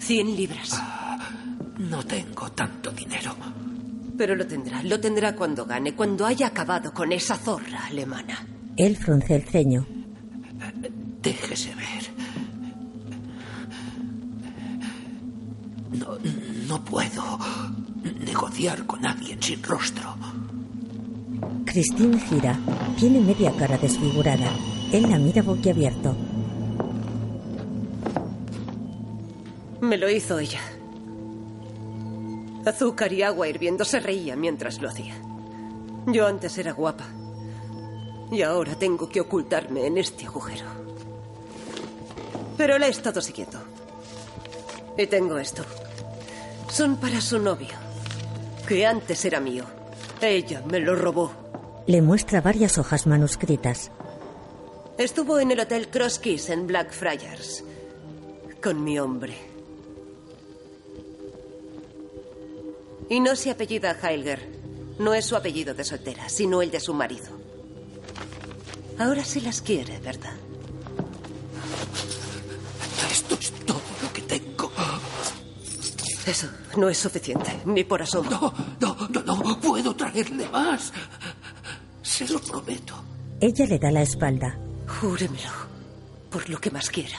Cien libras.
No tengo tanto dinero.
Pero lo tendrá. Lo tendrá cuando gane, cuando haya acabado con esa zorra alemana.
Él frunce el ceño.
Déjese ver. No, no puedo negociar con alguien sin rostro.
Christine gira. Tiene media cara desfigurada. Él la mira boquiabierto.
Me lo hizo ella. Azúcar y agua hirviendo se reía mientras lo hacía. Yo antes era guapa. Y ahora tengo que ocultarme en este agujero. Pero la he estado siguiendo. Y tengo esto. Son para su novio, que antes era mío. Ella me lo robó.
Le muestra varias hojas manuscritas.
Estuvo en el Hotel Cross Keys en Blackfriars. Con mi hombre. Y no se apellida Heilger. No es su apellido de soltera, sino el de su marido. Ahora sí las quiere, ¿verdad?
Esto es todo lo que tengo.
Eso no es suficiente, ni por asomo.
No, no, no, no puedo traerle más. Se lo prometo.
Ella le da la espalda.
Júremelo, por lo que más quiera.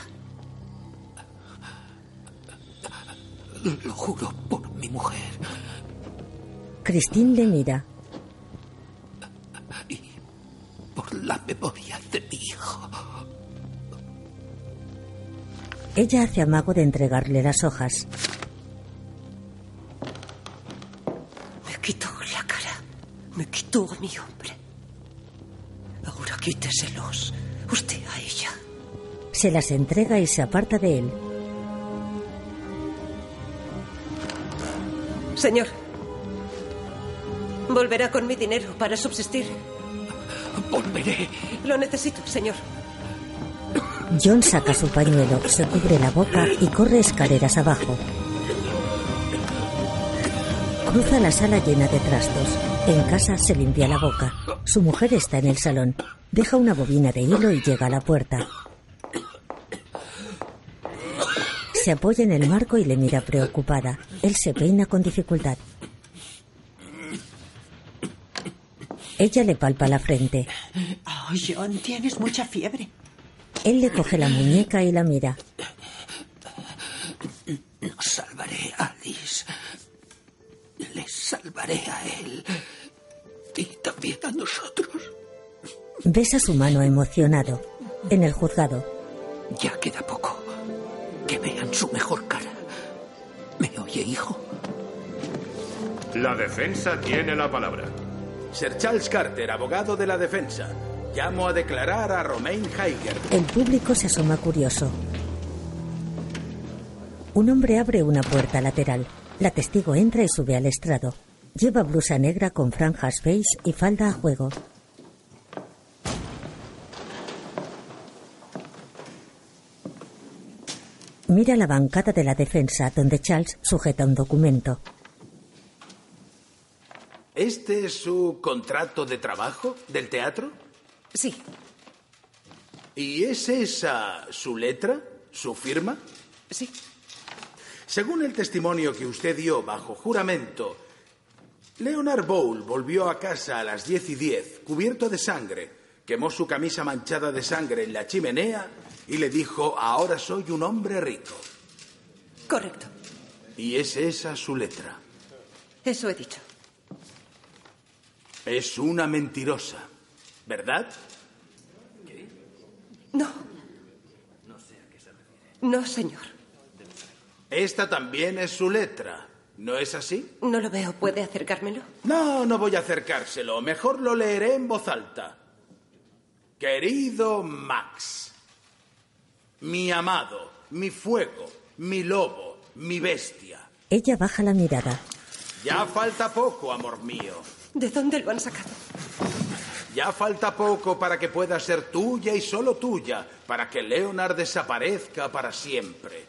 Lo juro por mi mujer.
Christine le mira.
Por la memoria de mi hijo.
Ella hace amago de entregarle las hojas.
Me quitó la cara. Me quitó a mi hombre. Ahora quíteselos. Usted a ella.
Se las entrega y se aparta de él.
Señor. Volverá con mi dinero para subsistir.
Volveré.
Lo necesito, señor.
John saca su pañuelo, se cubre la boca y corre escaleras abajo. Cruza la sala llena de trastos. En casa se limpia la boca. Su mujer está en el salón. Deja una bobina de hilo y llega a la puerta. Se apoya en el marco y le mira preocupada. Él se peina con dificultad. Ella le palpa la frente.
Oh, John, tienes mucha fiebre.
Él le coge la muñeca y la mira.
Nos salvaré a Alice. Le salvaré a él. Y también a nosotros.
Besa su mano emocionado. En el juzgado,
Ya queda poco. Que vean su mejor cara. ¿Me oye, hijo?
La defensa tiene la palabra.
Charles Carter, abogado de la defensa. Llamo a declarar a Romain Heiger.
el público se asoma curioso. Un hombre abre una puerta lateral. La testigo entra y sube al estrado. Lleva blusa negra con franjas beige y falda a juego. Mira la bancada de la defensa donde Charles sujeta un documento.
¿Este es su contrato de trabajo del teatro?
Sí.
¿Y es esa su letra? ¿Su firma?
Sí.
Según el testimonio que usted dio bajo juramento, Leonard Bowl volvió a casa a las 10 y 10, cubierto de sangre, quemó su camisa manchada de sangre en la chimenea y le dijo, ahora soy un hombre rico.
Correcto.
¿Y es esa su letra?
Eso he dicho.
Es una mentirosa, ¿verdad?
No. No, señor.
Esta también es su letra, ¿no es así?
No lo veo. ¿Puede acercármelo?
No, no voy a acercárselo. Mejor lo leeré en voz alta. Querido Max, mi amado, mi fuego, mi lobo, mi bestia.
Ella baja la mirada.
Ya falta poco, amor mío.
¿De dónde lo han sacado?
Ya falta poco para que pueda ser tuya y solo tuya, para que Leonard desaparezca para siempre,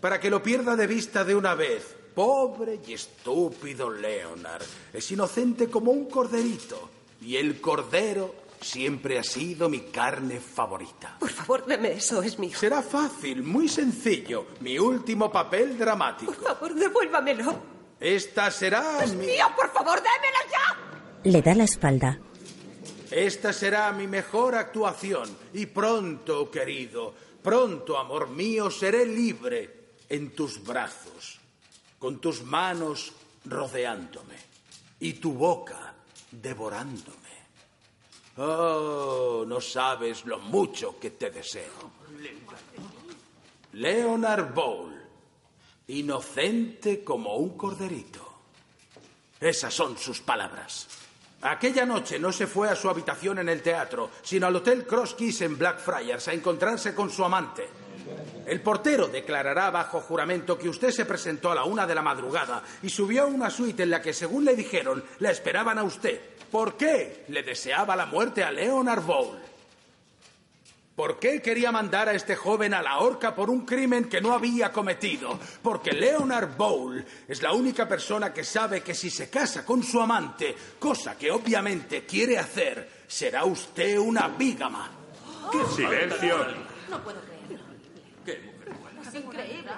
para que lo pierda de vista de una vez. Pobre y estúpido Leonard. Es inocente como un corderito, y el cordero siempre ha sido mi carne favorita.
Por favor, deme eso, es mío.
Será fácil, muy sencillo. Mi último papel dramático.
Por favor, devuélvamelo.
Esta será
¡Es
mi...
mío, por favor, démelo ya!
Le da la espalda.
Esta será mi mejor actuación. Y pronto, querido, pronto, amor mío, seré libre en tus brazos, con tus manos rodeándome y tu boca devorándome. Oh, no sabes lo mucho que te deseo. Leonard Bowl, inocente como un corderito. Esas son sus palabras. Aquella noche no se fue a su habitación en el teatro, sino al Hotel Cross Keys en Blackfriars a encontrarse con su amante. El portero declarará bajo juramento que usted se presentó a la una de la madrugada y subió a una suite en la que, según le dijeron, la esperaban a usted. ¿Por qué le deseaba la muerte a Leonard Bowl? ¿Por qué quería mandar a este joven a la horca por un crimen que no había cometido? Porque Leonard Bowl es la única persona que sabe que si se casa con su amante, cosa que obviamente quiere hacer, será usted una bígama.
Silencio.
No puedo creerlo. Es increíble.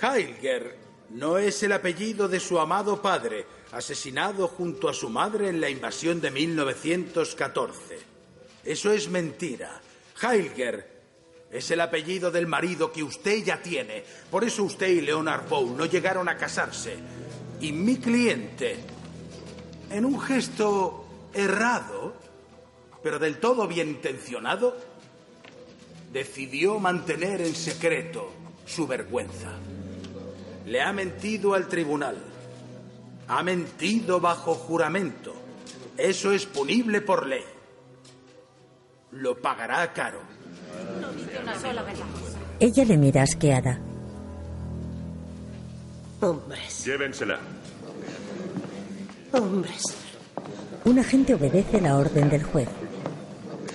Heilger no es el apellido de su amado padre, asesinado junto a su madre en la invasión de 1914. Eso es mentira. Heilger es el apellido del marido que usted ya tiene. Por eso usted y Leonard Bow no llegaron a casarse. Y mi cliente, en un gesto errado, pero del todo bien intencionado, decidió mantener en secreto su vergüenza. Le ha mentido al tribunal. Ha mentido bajo juramento. Eso es punible por ley. Lo pagará caro.
No dice una sola verdad.
Ella le mira asqueada.
Hombres,
Llévensela.
hombres.
Un agente obedece la orden del juez.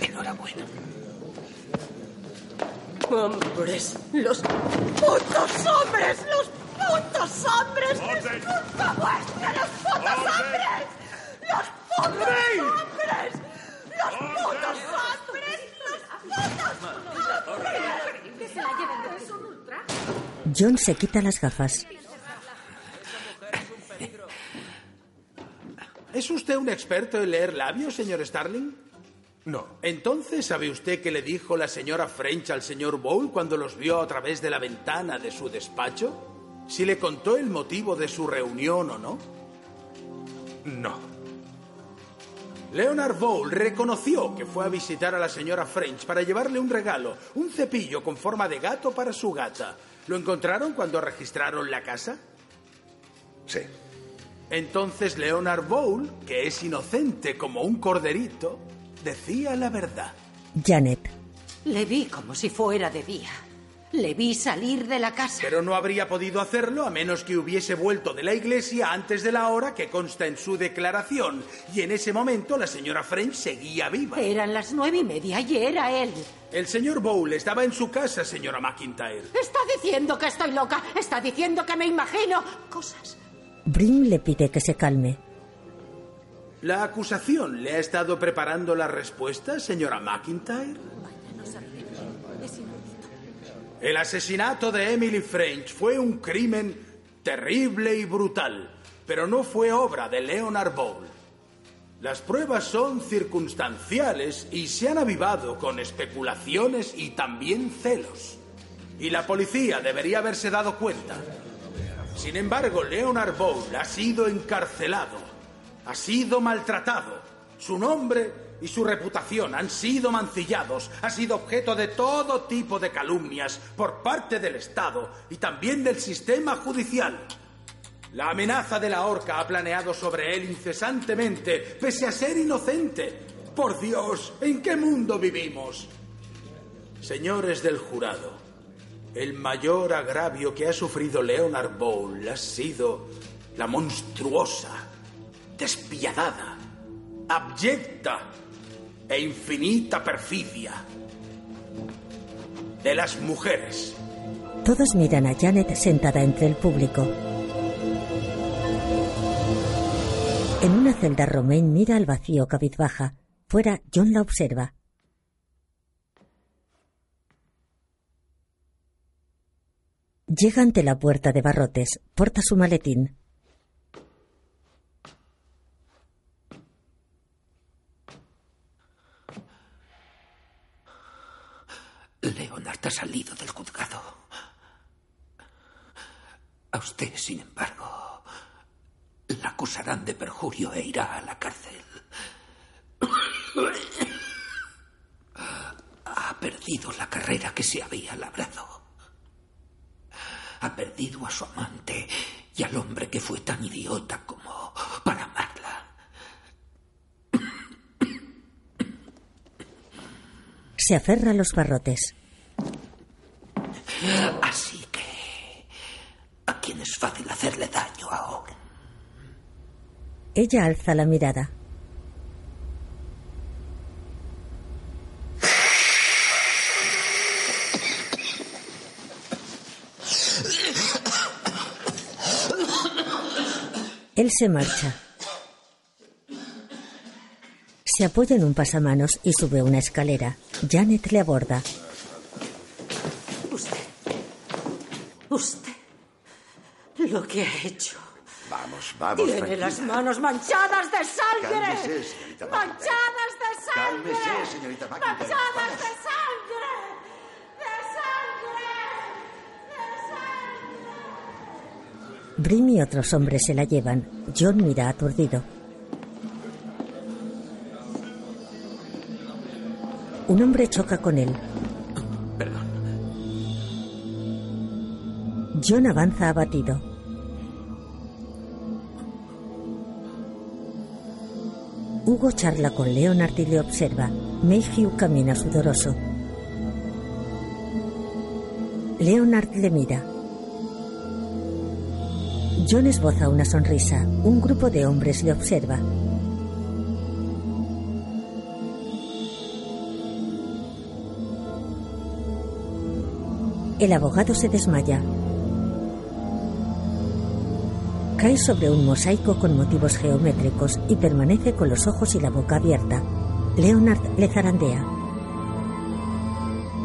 Enhorabuena.
Hombres. Los putos hombres. Los
putos hombres! ¡Es culpa vuestra, los putos hombres! ¡Los putos hombres! ¡Los putos hombres! ¡Los putos hombres!
Que se la lleven, es un ultra.
John se quita las gafas.
¿Es usted un experto en leer labios, señor Starling?
No.
Entonces, ¿sabe usted qué le dijo la señora French al señor Bowl cuando los vio a través de la ventana de su despacho? ¿Si le contó el motivo de su reunión o no?
No.
Leonard Bowl reconoció que fue a visitar a la señora French para llevarle un regalo, un cepillo con forma de gato para su gata. ¿Lo encontraron cuando registraron la casa?
Sí.
Entonces Leonard Bowl, que es inocente como un corderito, decía la verdad.
Janet.
Le vi como si fuera de día. Le vi salir de la casa.
Pero no habría podido hacerlo a menos que hubiese vuelto de la iglesia antes de la hora que consta en su declaración. Y en ese momento la señora French seguía viva.
Eran las nueve y media y era él.
El señor Bowl estaba en su casa, señora McIntyre.
Está diciendo que estoy loca. Está diciendo que me imagino cosas.
Brim le pide que se calme.
¿La acusación le ha estado preparando la respuesta, señora McIntyre? El asesinato de Emily French fue un crimen terrible y brutal, pero no fue obra de Leonard Bowl. Las pruebas son circunstanciales y se han avivado con especulaciones y también celos. Y la policía debería haberse dado cuenta. Sin embargo, Leonard Bowl ha sido encarcelado, ha sido maltratado. Su nombre y su reputación han sido mancillados, ha sido objeto de todo tipo de calumnias por parte del Estado y también del sistema judicial. La amenaza de la horca ha planeado sobre él incesantemente, pese a ser inocente. Por Dios, ¿en qué mundo vivimos? Señores del jurado, el mayor agravio que ha sufrido Leonard Bowl ha sido la monstruosa, despiadada, abyecta e infinita perfidia de las mujeres.
Todos miran a Janet sentada entre el público. En una celda, Romaine mira al vacío cabizbaja. Fuera, John la observa. Llega ante la puerta de barrotes. Porta su maletín.
Ha salido del juzgado. A usted, sin embargo, la acusarán de perjurio e irá a la cárcel. Ha perdido la carrera que se había labrado. Ha perdido a su amante y al hombre que fue tan idiota como para amarla.
Se aferra a los barrotes.
Así que... ¿A quién es fácil hacerle daño ahora?
Ella alza la mirada. Él se marcha. Se apoya en un pasamanos y sube una escalera. Janet le aborda.
Usted. Usted. Lo que ha hecho.
Vamos.
Tiene
tranquila.
las manos manchadas de sangre.
Cálmese, señorita.
Manchadas de sangre.
Cálmese, señorita.
Manchadas de sangre. De sangre.
Brim y otros hombres se la llevan. John mira aturdido. Un hombre choca con él. John avanza abatido. Hugo charla con Leonard y le observa. Mayhew camina sudoroso. Leonard le mira. John esboza una sonrisa. Un grupo de hombres le observa. El abogado se desmaya. Cae sobre un mosaico con motivos geométricos y permanece con los ojos y la boca abierta. Leonard le zarandea.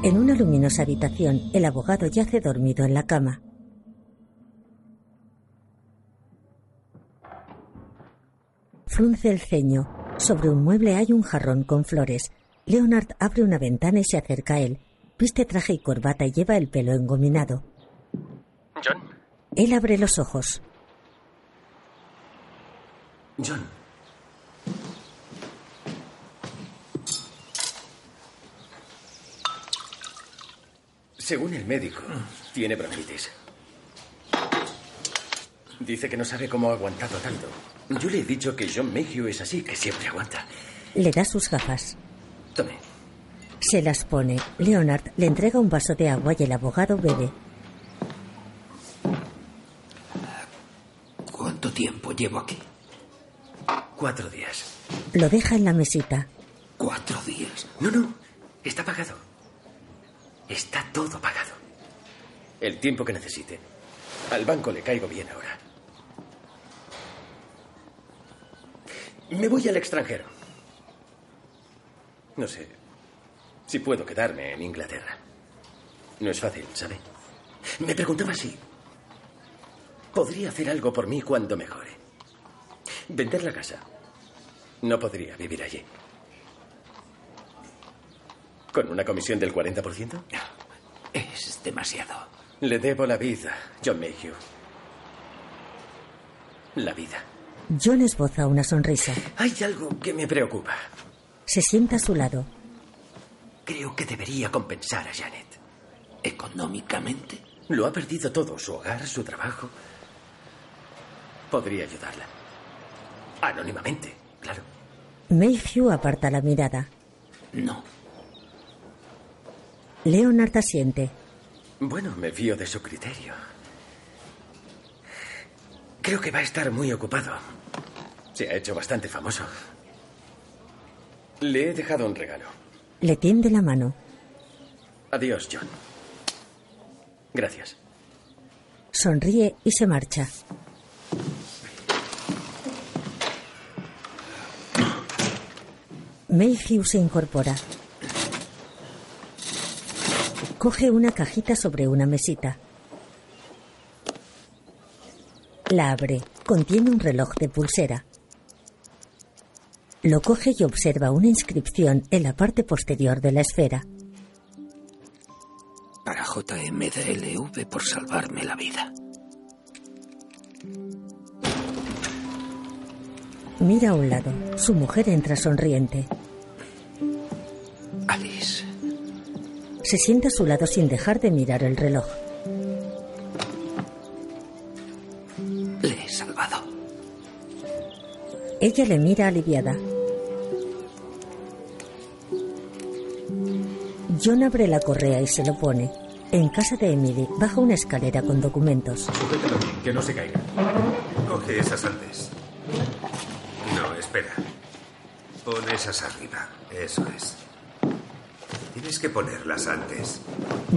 En una luminosa habitación, el abogado yace dormido en la cama. Frunce el ceño. Sobre un mueble hay un jarrón con flores. Leonard abre una ventana y se acerca a él. Viste traje y corbata y lleva el pelo engominado.
John.
Él abre los ojos.
John. Según el médico, tiene bronquitis. Dice que no sabe cómo ha aguantado tanto. Yo le he dicho que John Mayhew es así, que siempre aguanta.
Le da sus gafas.
Tome.
Se las pone. Leonard le entrega un vaso de agua y el abogado bebe.
¿Cuánto tiempo llevo aquí?
Cuatro días.
Lo deja en la mesita.
¿Cuatro días?
No, no. Está pagado. Está todo pagado. El tiempo que necesite. Al banco le caigo bien ahora. Me voy al extranjero. No sé si puedo quedarme en Inglaterra. No es fácil, ¿sabe? Me preguntaba si podría hacer algo por mí cuando mejore. Vender la casa. No podría vivir allí. ¿Con una comisión del 40%?
Es demasiado.
Le debo la vida, John Mayhew. La vida.
John esboza una sonrisa.
Hay algo que me preocupa.
Se sienta a su lado.
Creo que debería compensar a Janet.
¿Económicamente?
Lo ha perdido todo, su hogar, su trabajo. Podría ayudarla. Anónimamente, claro.
Mayhew aparta la mirada.
No.
Leonard asiente.
Bueno, me fío de su criterio. Creo que va a estar muy ocupado. Se ha hecho bastante famoso. Le he dejado un regalo.
Le tiende la mano.
Adiós, John. Gracias.
Sonríe y se marcha. Mayhew se incorpora. Coge una cajita sobre una mesita. La abre. Contiene un reloj de pulsera. Lo coge y observa una inscripción en la parte posterior de la esfera.
Para JMDLV por salvarme la vida.
Mira a un lado. Su mujer entra sonriente.
Alice.
Se sienta a su lado sin dejar de mirar el reloj.
Le he salvado.
Ella le mira aliviada. John abre la correa y se lo pone. En casa de Emily baja una escalera con documentos.
Sujétalo bien, que no se caiga.
Coge esas antes. Espera. Pon esas arriba. Eso es. Tienes que ponerlas antes.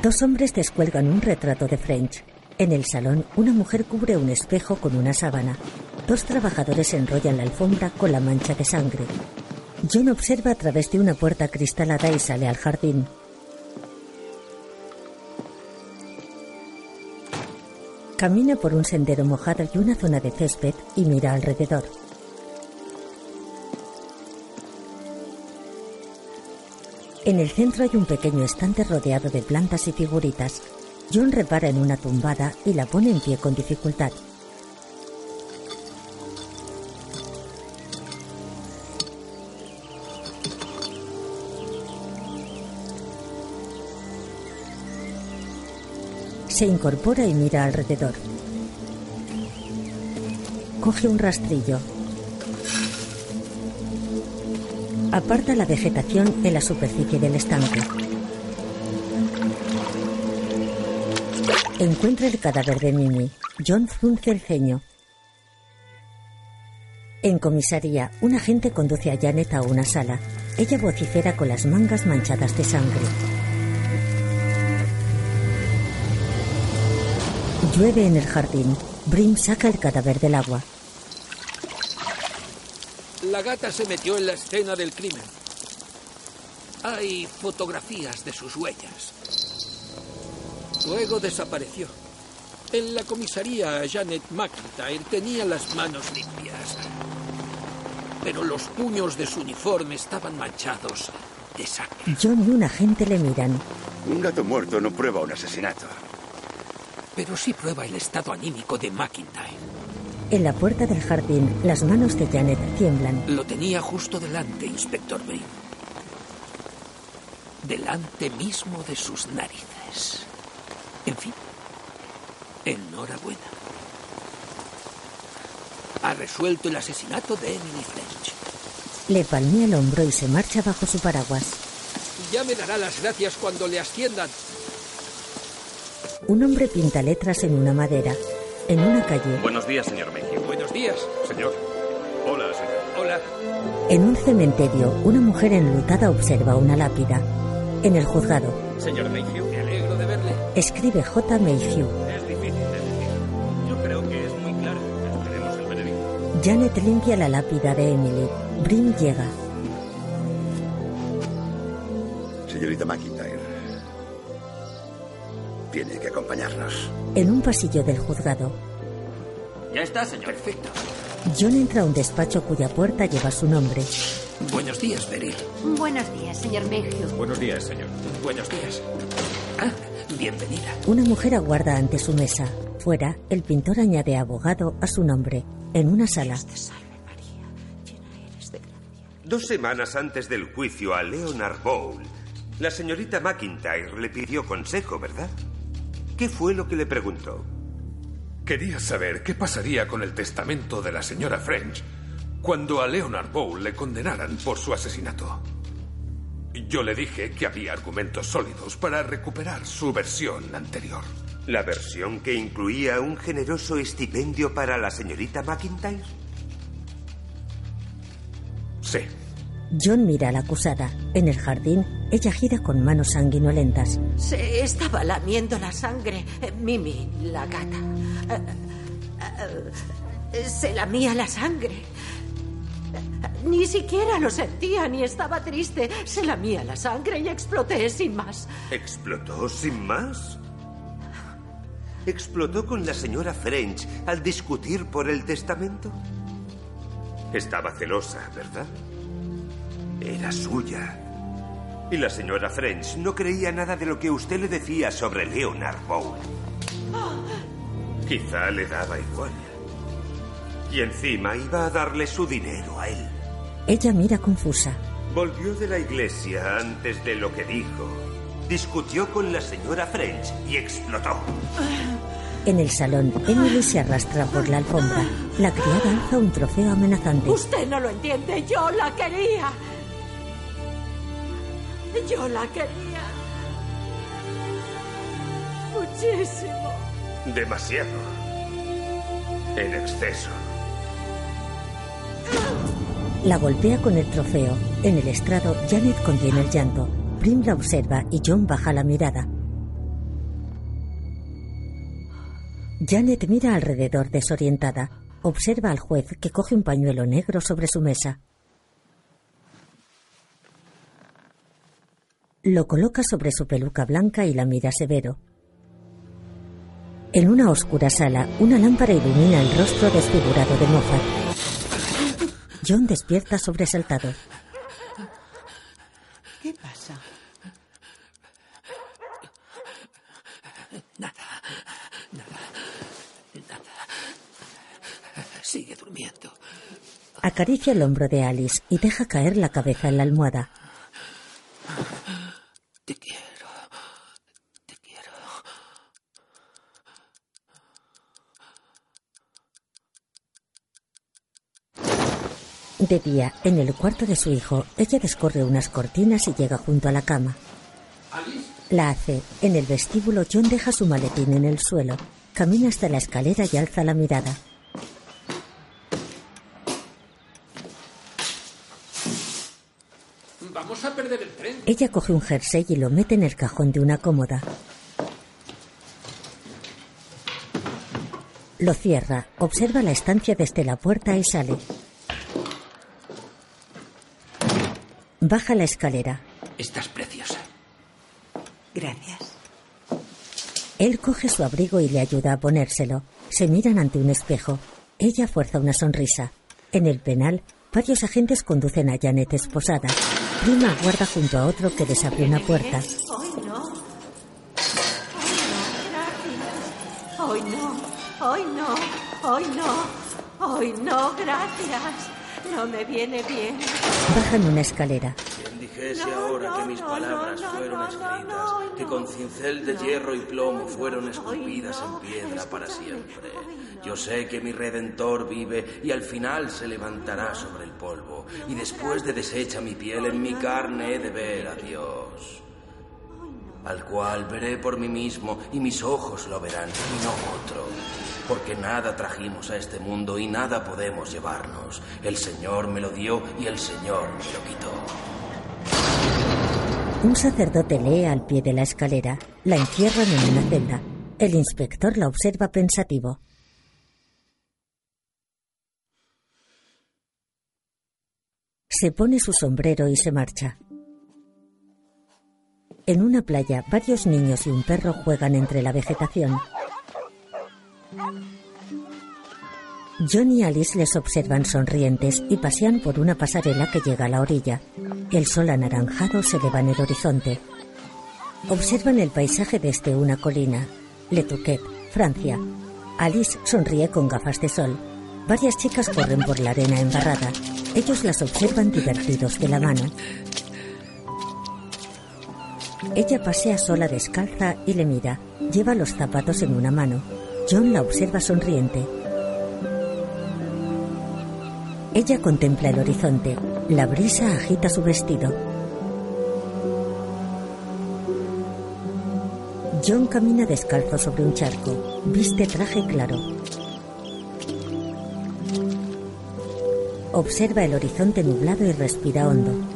Dos hombres descuelgan un retrato de French. En el salón, una mujer cubre un espejo con una sábana. Dos trabajadores enrollan la alfombra con la mancha de sangre. John observa a través de una puerta cristalada y sale al jardín. Camina por un sendero mojado y una zona de césped y mira alrededor. En el centro hay un pequeño estante rodeado de plantas y figuritas. John repara en una tumbada y la pone en pie con dificultad. Se incorpora y mira alrededor. Coge un rastrillo. Aparta la vegetación en la superficie del estanque. Encuentra el cadáver de Mimi. John frunce el ceño. En comisaría, un agente conduce a Janet a una sala. Ella vocifera con las mangas manchadas de sangre. Llueve en el jardín. Brim saca el cadáver del agua.
La gata se metió en la escena del crimen. Hay fotografías de sus huellas. Luego desapareció. En la comisaría, Janet McIntyre tenía las manos limpias. Pero los puños de su uniforme estaban manchados de sangre.
John y un agente le miran.
Un gato muerto no prueba un asesinato.
Pero sí prueba el estado anímico de McIntyre.
En la puerta del jardín, las manos de Janet tiemblan.
Lo tenía justo delante, inspector Bain. Delante mismo de sus narices. En fin, enhorabuena. Ha resuelto el asesinato de Emily French.
Le palmea el hombro y se marcha bajo su paraguas.
Ya me dará las gracias cuando le asciendan.
Un hombre pinta letras en una madera. En una calle,
Buenos días, señor. Señor. Hola, señor.
Hola.
en un cementerio, una mujer enlutada observa una lápida. En el juzgado,
Señor Mayhew,
Me alegro de verle.
escribe J. Mayhew.
es difícil de decir. Yo creo que es muy claro. Esperemos el veredicto.
Janet limpia la lápida de Emily. Brim llega.
Señorita McIntyre. Tiene que acompañarnos.
En un pasillo del juzgado,
Ya está, señor.
Perfecto.
John entra a un despacho cuya puerta lleva su nombre.
Buenos días, Beryl.
Buenos días, señor Mayhew.
Buenos días, señor.
Buenos días. Ah, bienvenida.
Una mujer aguarda ante su mesa. Fuera, el pintor añade abogado a su nombre. En una sala,
Dos semanas antes del juicio a Leonard Bowl, la señorita McIntyre le pidió consejo, ¿verdad? ¿Qué fue lo que le preguntó?
Quería saber qué pasaría con el testamento de la señora French cuando a Leonard Bowl le condenaran por su asesinato. Yo le dije que había argumentos sólidos para recuperar su versión anterior.
¿La versión que incluía un generoso estipendio para la señorita McIntyre?
Sí.
John mira a la acusada. En el jardín, ella gira con manos sanguinolentas.
Se estaba lamiendo la sangre. Eh, Mimi, la gata. Eh, eh, Se lamía la sangre. Ni siquiera lo sentía, ni estaba triste. Se lamía la sangre y exploté sin más.
¿Explotó sin más? ¿Explotó con la señora French al discutir por el testamento? Estaba celosa, ¿verdad? Era suya. Y la señora French no creía nada de lo que usted le decía sobre Leonard Bowl. Quizá le daba igual. Y encima iba a darle su dinero a él.
Ella mira confusa.
Volvió de la iglesia antes de lo que dijo. Discutió con la señora French y explotó.
En el salón, Emily se arrastra por la alfombra. La criada alza un trofeo amenazante.
Usted no lo entiende. Yo la quería. Yo la quería. Muchísimo.
Demasiado. En exceso.
La golpea con el trofeo. En el estrado, Janet contiene el llanto. Prim la observa y John baja la mirada. Janet mira alrededor desorientada. Observa al juez que coge un pañuelo negro sobre su mesa. Lo coloca sobre su peluca blanca y la mira severo. En una oscura sala, una lámpara ilumina el rostro desfigurado de Moffat. John despierta sobresaltado.
¿Qué pasa?
Nada, nada, nada. Sigue durmiendo.
Acaricia el hombro de Alice y deja caer la cabeza en la almohada.
Te quiero. Te quiero.
De día, en el cuarto de su hijo, ella descorre unas cortinas y llega junto a la cama. La hace. En el vestíbulo, John deja su maletín en el suelo. Camina hasta la escalera y alza la mirada.
Vamos a perder el tren.
Ella coge un jersey y lo mete en el cajón de una cómoda. Lo cierra, observa la estancia desde la puerta y sale. Baja la escalera.
Estás preciosa.
Gracias.
Él coge su abrigo y le ayuda a ponérselo. Se miran ante un espejo. Ella fuerza una sonrisa. En el penal, varios agentes conducen a Janet esposada. Prima aguarda junto a otro que les abre una puerta.
Hoy no. Hoy no. Hoy no. Hoy no. Hoy no, gracias. No me viene bien.
Bajan una escalera.
Quien dijese ahora que mis palabras fueron escritas, que con cincel de hierro y plomo fueron esculpidas en piedra para siempre. Yo sé que mi redentor vive y al final se levantará sobre el polvo, y después de deshecha mi piel en mi carne he de ver a Dios. Al cual veré por mí mismo y mis ojos lo verán y no otro. Porque nada trajimos a este mundo y nada podemos llevarnos. El Señor me lo dio y el Señor me lo quitó.
Un sacerdote lee al pie de la escalera. La encierran en una celda. El inspector la observa pensativo. Se pone su sombrero y se marcha. En una playa, varios niños y un perro juegan entre la vegetación. John y Alice les observan sonrientes y pasean por una pasarela que llega a la orilla. El sol anaranjado se eleva en el horizonte. Observan el paisaje desde una colina. Le Touquet, Francia. Alice sonríe con gafas de sol. Varias chicas corren por la arena embarrada. Ellos las observan divertidos de la mano. Ella pasea sola descalza y le mira. Lleva los zapatos en una mano. John la observa sonriente. Ella contempla el horizonte. La brisa agita su vestido. John camina descalzo sobre un charco. Viste traje claro. Observa el horizonte nublado y respira hondo.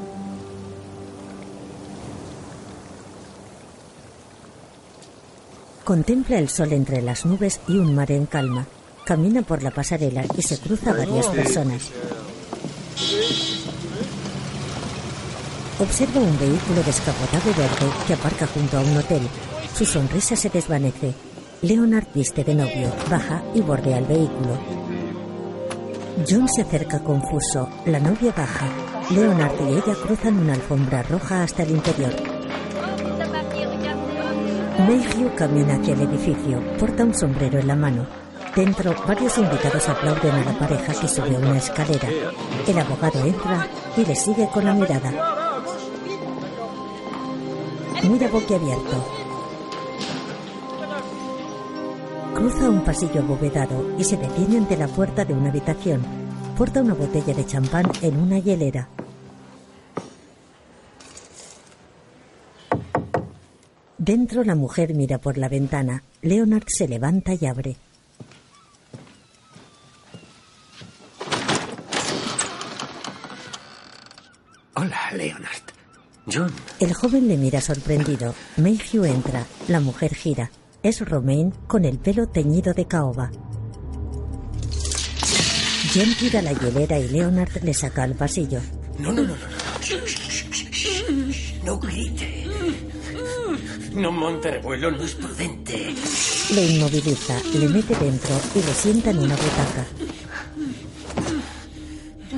Contempla el sol entre las nubes y un mar en calma. Camina por la pasarela y se cruza varias personas. Observa un vehículo descapotado verde que aparca junto a un hotel. Su sonrisa se desvanece. Leonard viste de novio, baja y bordea el vehículo. John se acerca confuso. La novia baja. Leonard y ella cruzan una alfombra roja hasta el interior. Mayhew camina hacia el edificio. Porta un sombrero en la mano. Dentro, varios invitados aplauden a la pareja que sube una escalera. El abogado entra y le sigue con la mirada. Mira boquiabierto. Cruza un pasillo abovedado y se detiene ante la puerta de una habitación. Porta una botella de champán en una hielera. Dentro la mujer mira por la ventana. Leonard se levanta y abre.
Hola, Leonard.
John.
El joven le mira sorprendido. Mayhew entra. La mujer gira. Es Romaine con el pelo teñido de caoba. John tira la hielera y Leonard le saca al pasillo.
No, no, no, no. no. No grite. No monte revuelo, no es prudente.
Le inmoviliza, le mete dentro y le sienta en una butaca.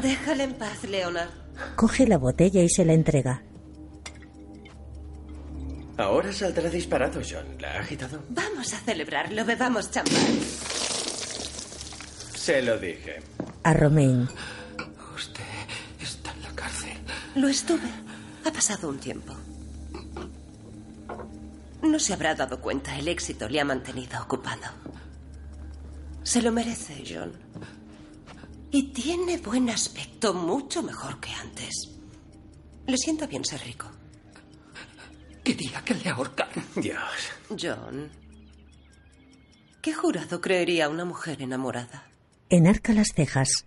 Déjale en paz, Leonard.
Coge la botella y se la entrega.
Ahora saldrá disparado, John. ¿La ha agitado?
Vamos a celebrarlo, bebamos champán.
Se lo dije.
A Romaine.
Usted está en la cárcel.
Lo estuve. Ha pasado un tiempo. No se habrá dado cuenta. El éxito le ha mantenido ocupado. Se lo merece, John. Y tiene buen aspecto, mucho mejor que antes. Le sienta bien ser rico.
Quería que le ahorcaran.
Dios.
John. ¿Qué jurado creería una mujer enamorada?
Enarca las cejas.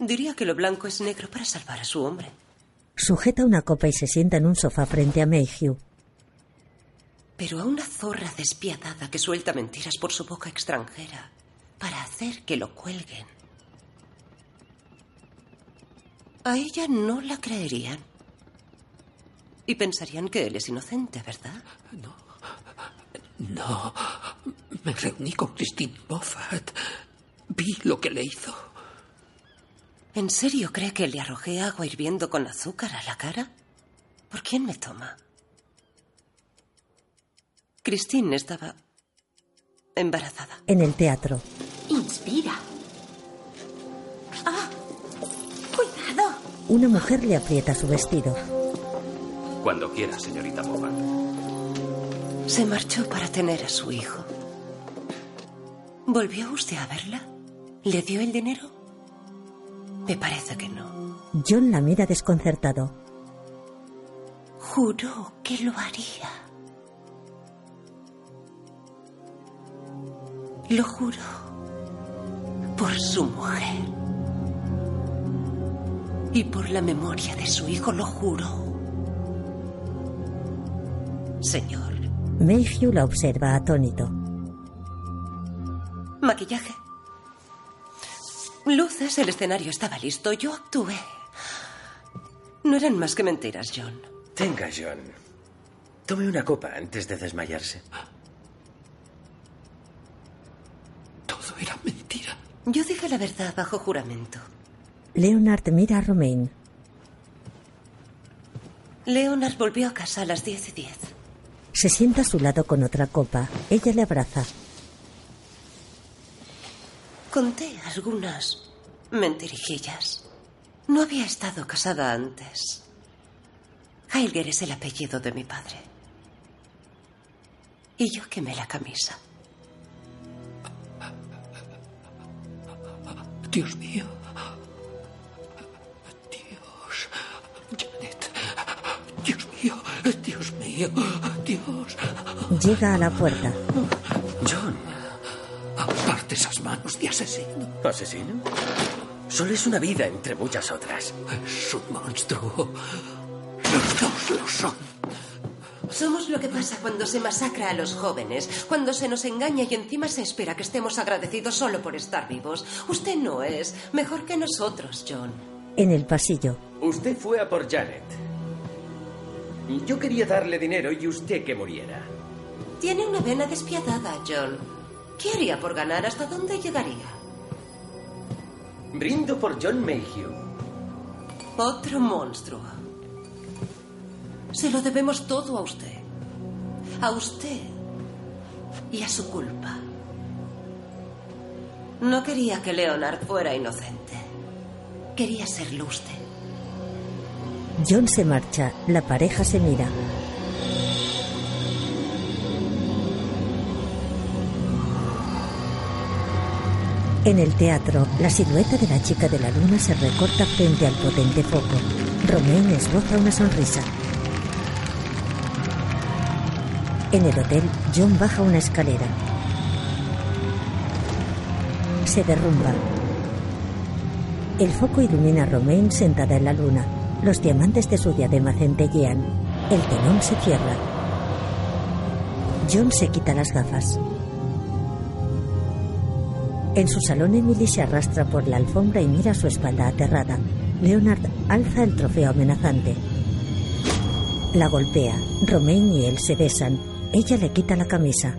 Diría que lo blanco es negro para salvar a su hombre.
Sujeta una copa y se sienta en un sofá frente a Mayhew.
Pero a una zorra despiadada que suelta mentiras por su boca extranjera, para hacer que lo cuelguen. A ella no la creerían. Y pensarían que él es inocente, ¿verdad?
No. No. Me reuní con Christine Moffat. Vi lo que le hizo.
¿En serio cree que le arrojé agua hirviendo con azúcar a la cara? ¿Por quién me toma? Christine estaba embarazada.
En el teatro,
Inspira. ¡Ah! ¡Cuidado!
una mujer le aprieta su vestido.
Cuando quiera, señorita Moffat.
Se marchó para tener a su hijo. ¿Volvió usted a verla? ¿Le dio el dinero? Me parece que no.
John la mira desconcertado.
Juró que lo haría. Lo juró. Por su mujer. Y por la memoria de su hijo lo juró. Señor,
Mayhew la observa atónito.
maquillaje. Luces, el escenario estaba listo. Yo actué. No eran más que mentiras, John.
Tenga, John. Tome una copa antes de desmayarse.
Todo era mentira.
Yo dije la verdad bajo juramento.
Leonard mira a Romain.
Leonard volvió a casa a las 10 y 10.
Se sienta a su lado con otra copa. Ella le abraza.
Conté algunas mentirijillas. No había estado casada antes. Heilger es el apellido de mi padre. Y yo quemé la camisa.
Dios mío. Dios. Janet. Dios mío. Dios mío. Dios.
Llega a la puerta.
John.
Aparte esas manos de asesino.
¿Asesino? Solo es una vida entre muchas otras.
Es un monstruo. Los dos lo son.
Somos lo que pasa cuando se masacra a los jóvenes, cuando se nos engaña y encima se espera que estemos agradecidos solo por estar vivos. Usted no es mejor que nosotros, John.
En el pasillo,
Usted fue a por Janet. Yo quería darle dinero y usted que muriera.
Tiene una vena despiadada, John. ¿Qué haría por ganar? ¿Hasta dónde llegaría?
Brindo por John Mayhew.
Otro monstruo. Se lo debemos todo a usted. A usted. Y a su culpa. No quería que Leonard fuera inocente. Quería serlo usted.
John se marcha. La pareja se mira. En el teatro, la silueta de la chica de la luna se recorta frente al potente foco. Romain esboza una sonrisa. En el hotel, John baja una escalera. Se derrumba. El foco ilumina a Romain sentada en la luna. Los diamantes de su diadema centellean. El telón se cierra. John se quita las gafas. En su salón, Emily se arrastra por la alfombra y mira su espalda aterrada. Leonard alza el trofeo amenazante. La golpea. Romain y él se besan. Ella le quita la camisa.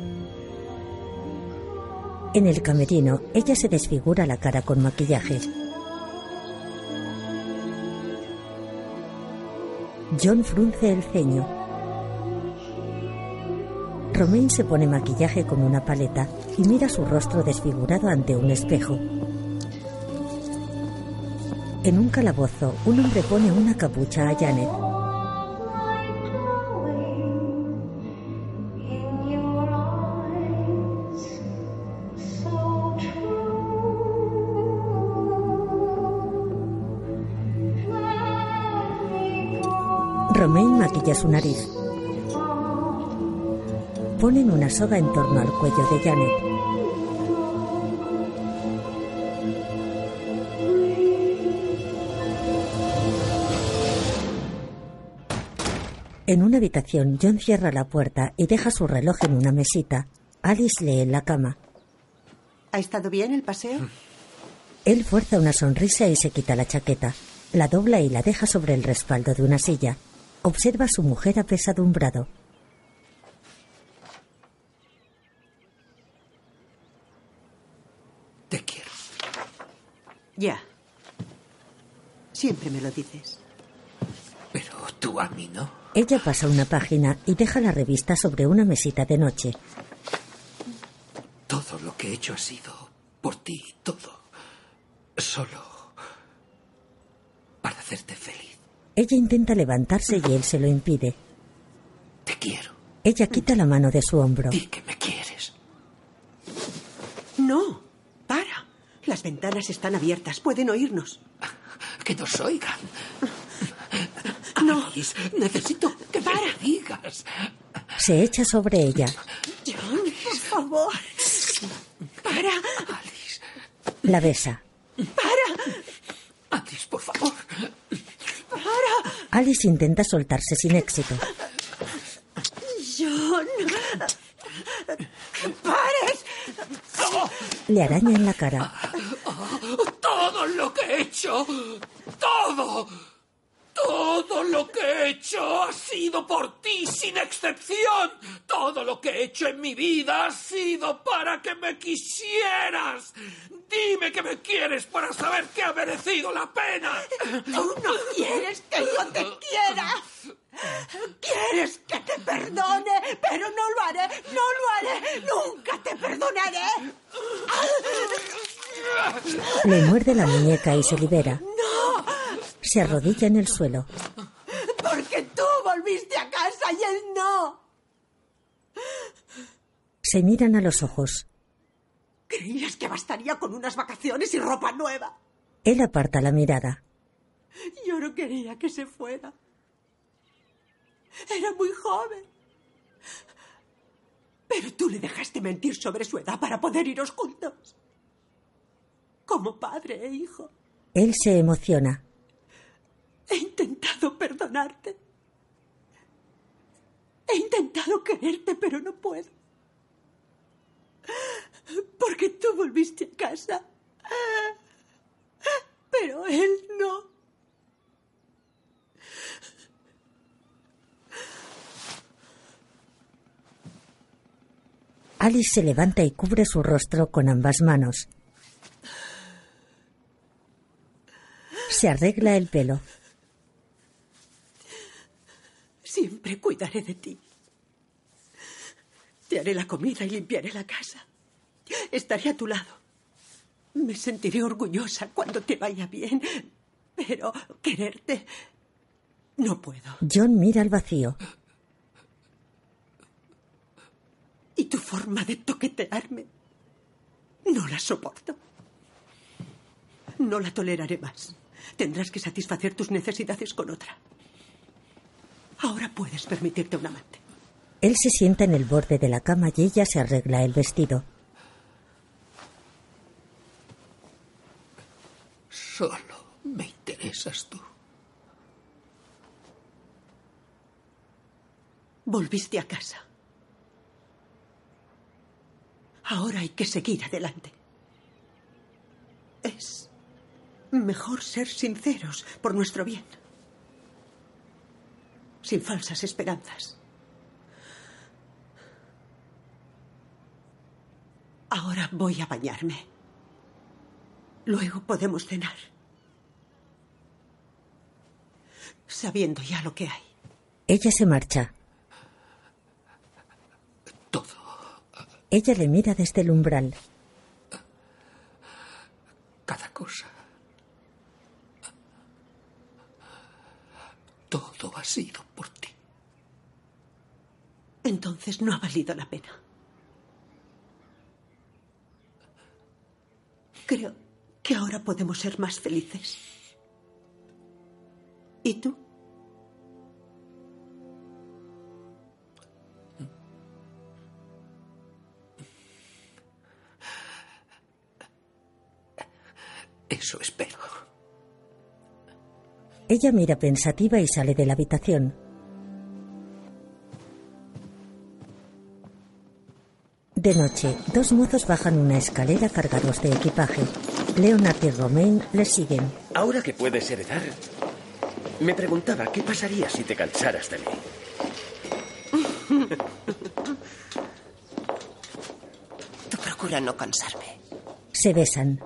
En el camerino, ella se desfigura la cara con maquillaje. John frunce el ceño. Romain se pone maquillaje con una paleta y mira su rostro desfigurado ante un espejo. En un calabozo, un hombre pone una capucha a Janet. Su nariz. Ponen una soga en torno al cuello de Janet. En una habitación, John cierra la puerta y deja su reloj en una mesita. Alice lee en la cama.
¿Ha estado bien el paseo?
Él fuerza una sonrisa y se quita la chaqueta. La dobla y la deja sobre el respaldo de una silla. Observa a su mujer apesadumbrado.
Te quiero.
Ya. Siempre me lo dices.
Pero tú a mí no.
Ella pasa una página y deja la revista sobre una mesita de noche.
Todo lo que he hecho ha sido por ti, todo. Solo para hacerte feliz.
Ella intenta levantarse y él se lo impide.
Te quiero.
Ella quita la mano de su hombro.
Di que me quieres.
No, para. Las ventanas están abiertas, pueden oírnos.
Que nos oigan.
No.
Alice, necesito que me lo digas.
Se echa sobre ella.
John, por favor. Para.
La besa.
Para.
Alice, por favor.
Para.
Alice intenta soltarse sin éxito.
John. ¡Pares!
Le araña en la cara.
Todo lo que he hecho, todo, todo lo que he hecho ha sido por ti sin excepción. Todo lo que he hecho en mi vida ha sido para que me quisieras. Dime que me quieres para saber que ha merecido la pena.
Tú no quieres que yo te quiera. Quieres que te perdone, pero no lo haré, no lo haré, nunca te perdonaré.
Le muerde la muñeca y se libera.
No,
Se arrodilla en el suelo.
porque tú volviste a casa y él no.
Se miran a los ojos.
Creías que bastaría con unas vacaciones y ropa nueva.
Él aparta la mirada.
Yo no quería que se fuera. Era muy joven. Pero tú le dejaste mentir sobre su edad para poder iros juntos. Como padre e hijo.
Él se emociona.
He intentado perdonarte. He intentado quererte, pero no puedo. Porque tú volviste a casa. Pero él no.
Alice se levanta y cubre su rostro con ambas manos. Se arregla el pelo.
Siempre cuidaré de ti. Te haré la comida y limpiaré la casa. Estaré a tu lado. Me sentiré orgullosa cuando te vaya bien. Pero quererte no puedo.
John mira al vacío.
Y tu forma de toquetearme no la soporto. No la toleraré más. Tendrás que satisfacer tus necesidades con otra. Ahora puedes permitirte un amante.
Él se sienta en el borde de la cama y ella se arregla el vestido.
Solo me interesas tú.
Volviste a casa. Ahora hay que seguir adelante. Es mejor ser sinceros por nuestro bien. Sin falsas esperanzas. Ahora voy a bañarme. Luego podemos cenar. Sabiendo ya lo que hay.
Ella se marcha. Ella le mira desde el umbral.
Cada cosa. Todo ha sido por ti.
Entonces no ha valido la pena. Creo que ahora podemos ser más felices. ¿Y tú?
Eso espero.
Ella mira pensativa y sale de la habitación. De noche, dos mozos bajan una escalera cargados de equipaje. Leonard y Romain les siguen.
Ahora que puedes heredar, me preguntaba qué pasaría si te cansaras de mí.
Tú procura no cansarme.
Se besan.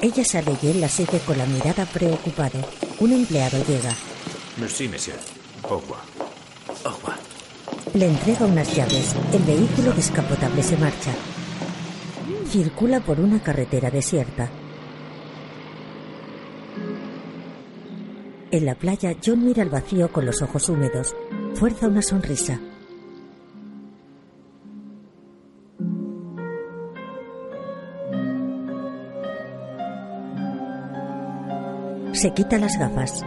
Ella sale y él la sigue con la mirada preocupado. Un empleado llega.
Merci, monsieur. Au revoir.
Au revoir.
Le entrega unas llaves. El vehículo descapotable se marcha. Circula por una carretera desierta. En la playa, John mira al vacío con los ojos húmedos. Fuerza una sonrisa. Se quita las gafas.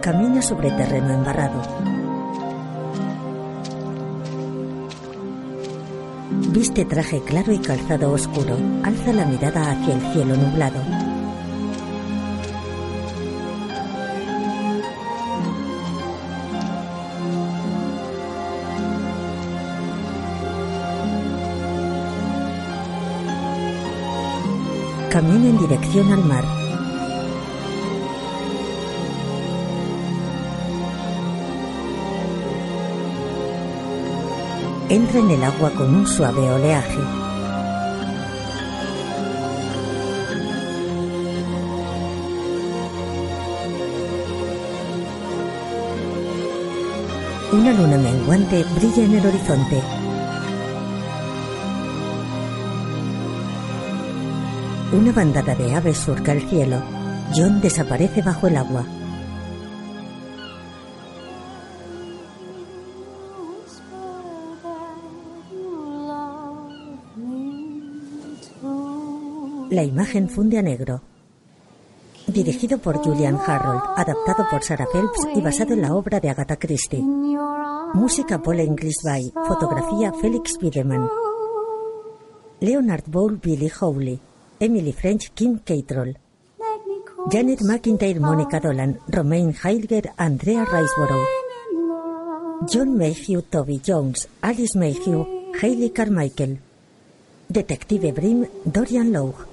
Camina sobre terreno embarrado. Viste traje claro y calzado oscuro. Alza la mirada hacia el cielo nublado. Camina en dirección al mar. Entra en el agua con un suave oleaje. Una luna menguante brilla en el horizonte. Una bandada de aves surca el cielo. John desaparece bajo el agua. La imagen funde a negro. Dirigido por Julian Harold, adaptado por Sarah Phelps y basado en la obra de Agatha Christie. Música Paul English Bay, fotografía Felix Wiedemann. Leonard Bowl Billy Howley, Emily French Kim Cattrall. Janet McIntyre Monica Dolan, Romain Heilger Andrea Riceborough. John Mayhew Toby Jones, Alice Mayhew, Hayley Carmichael. Detective Brim Dorian Lowe.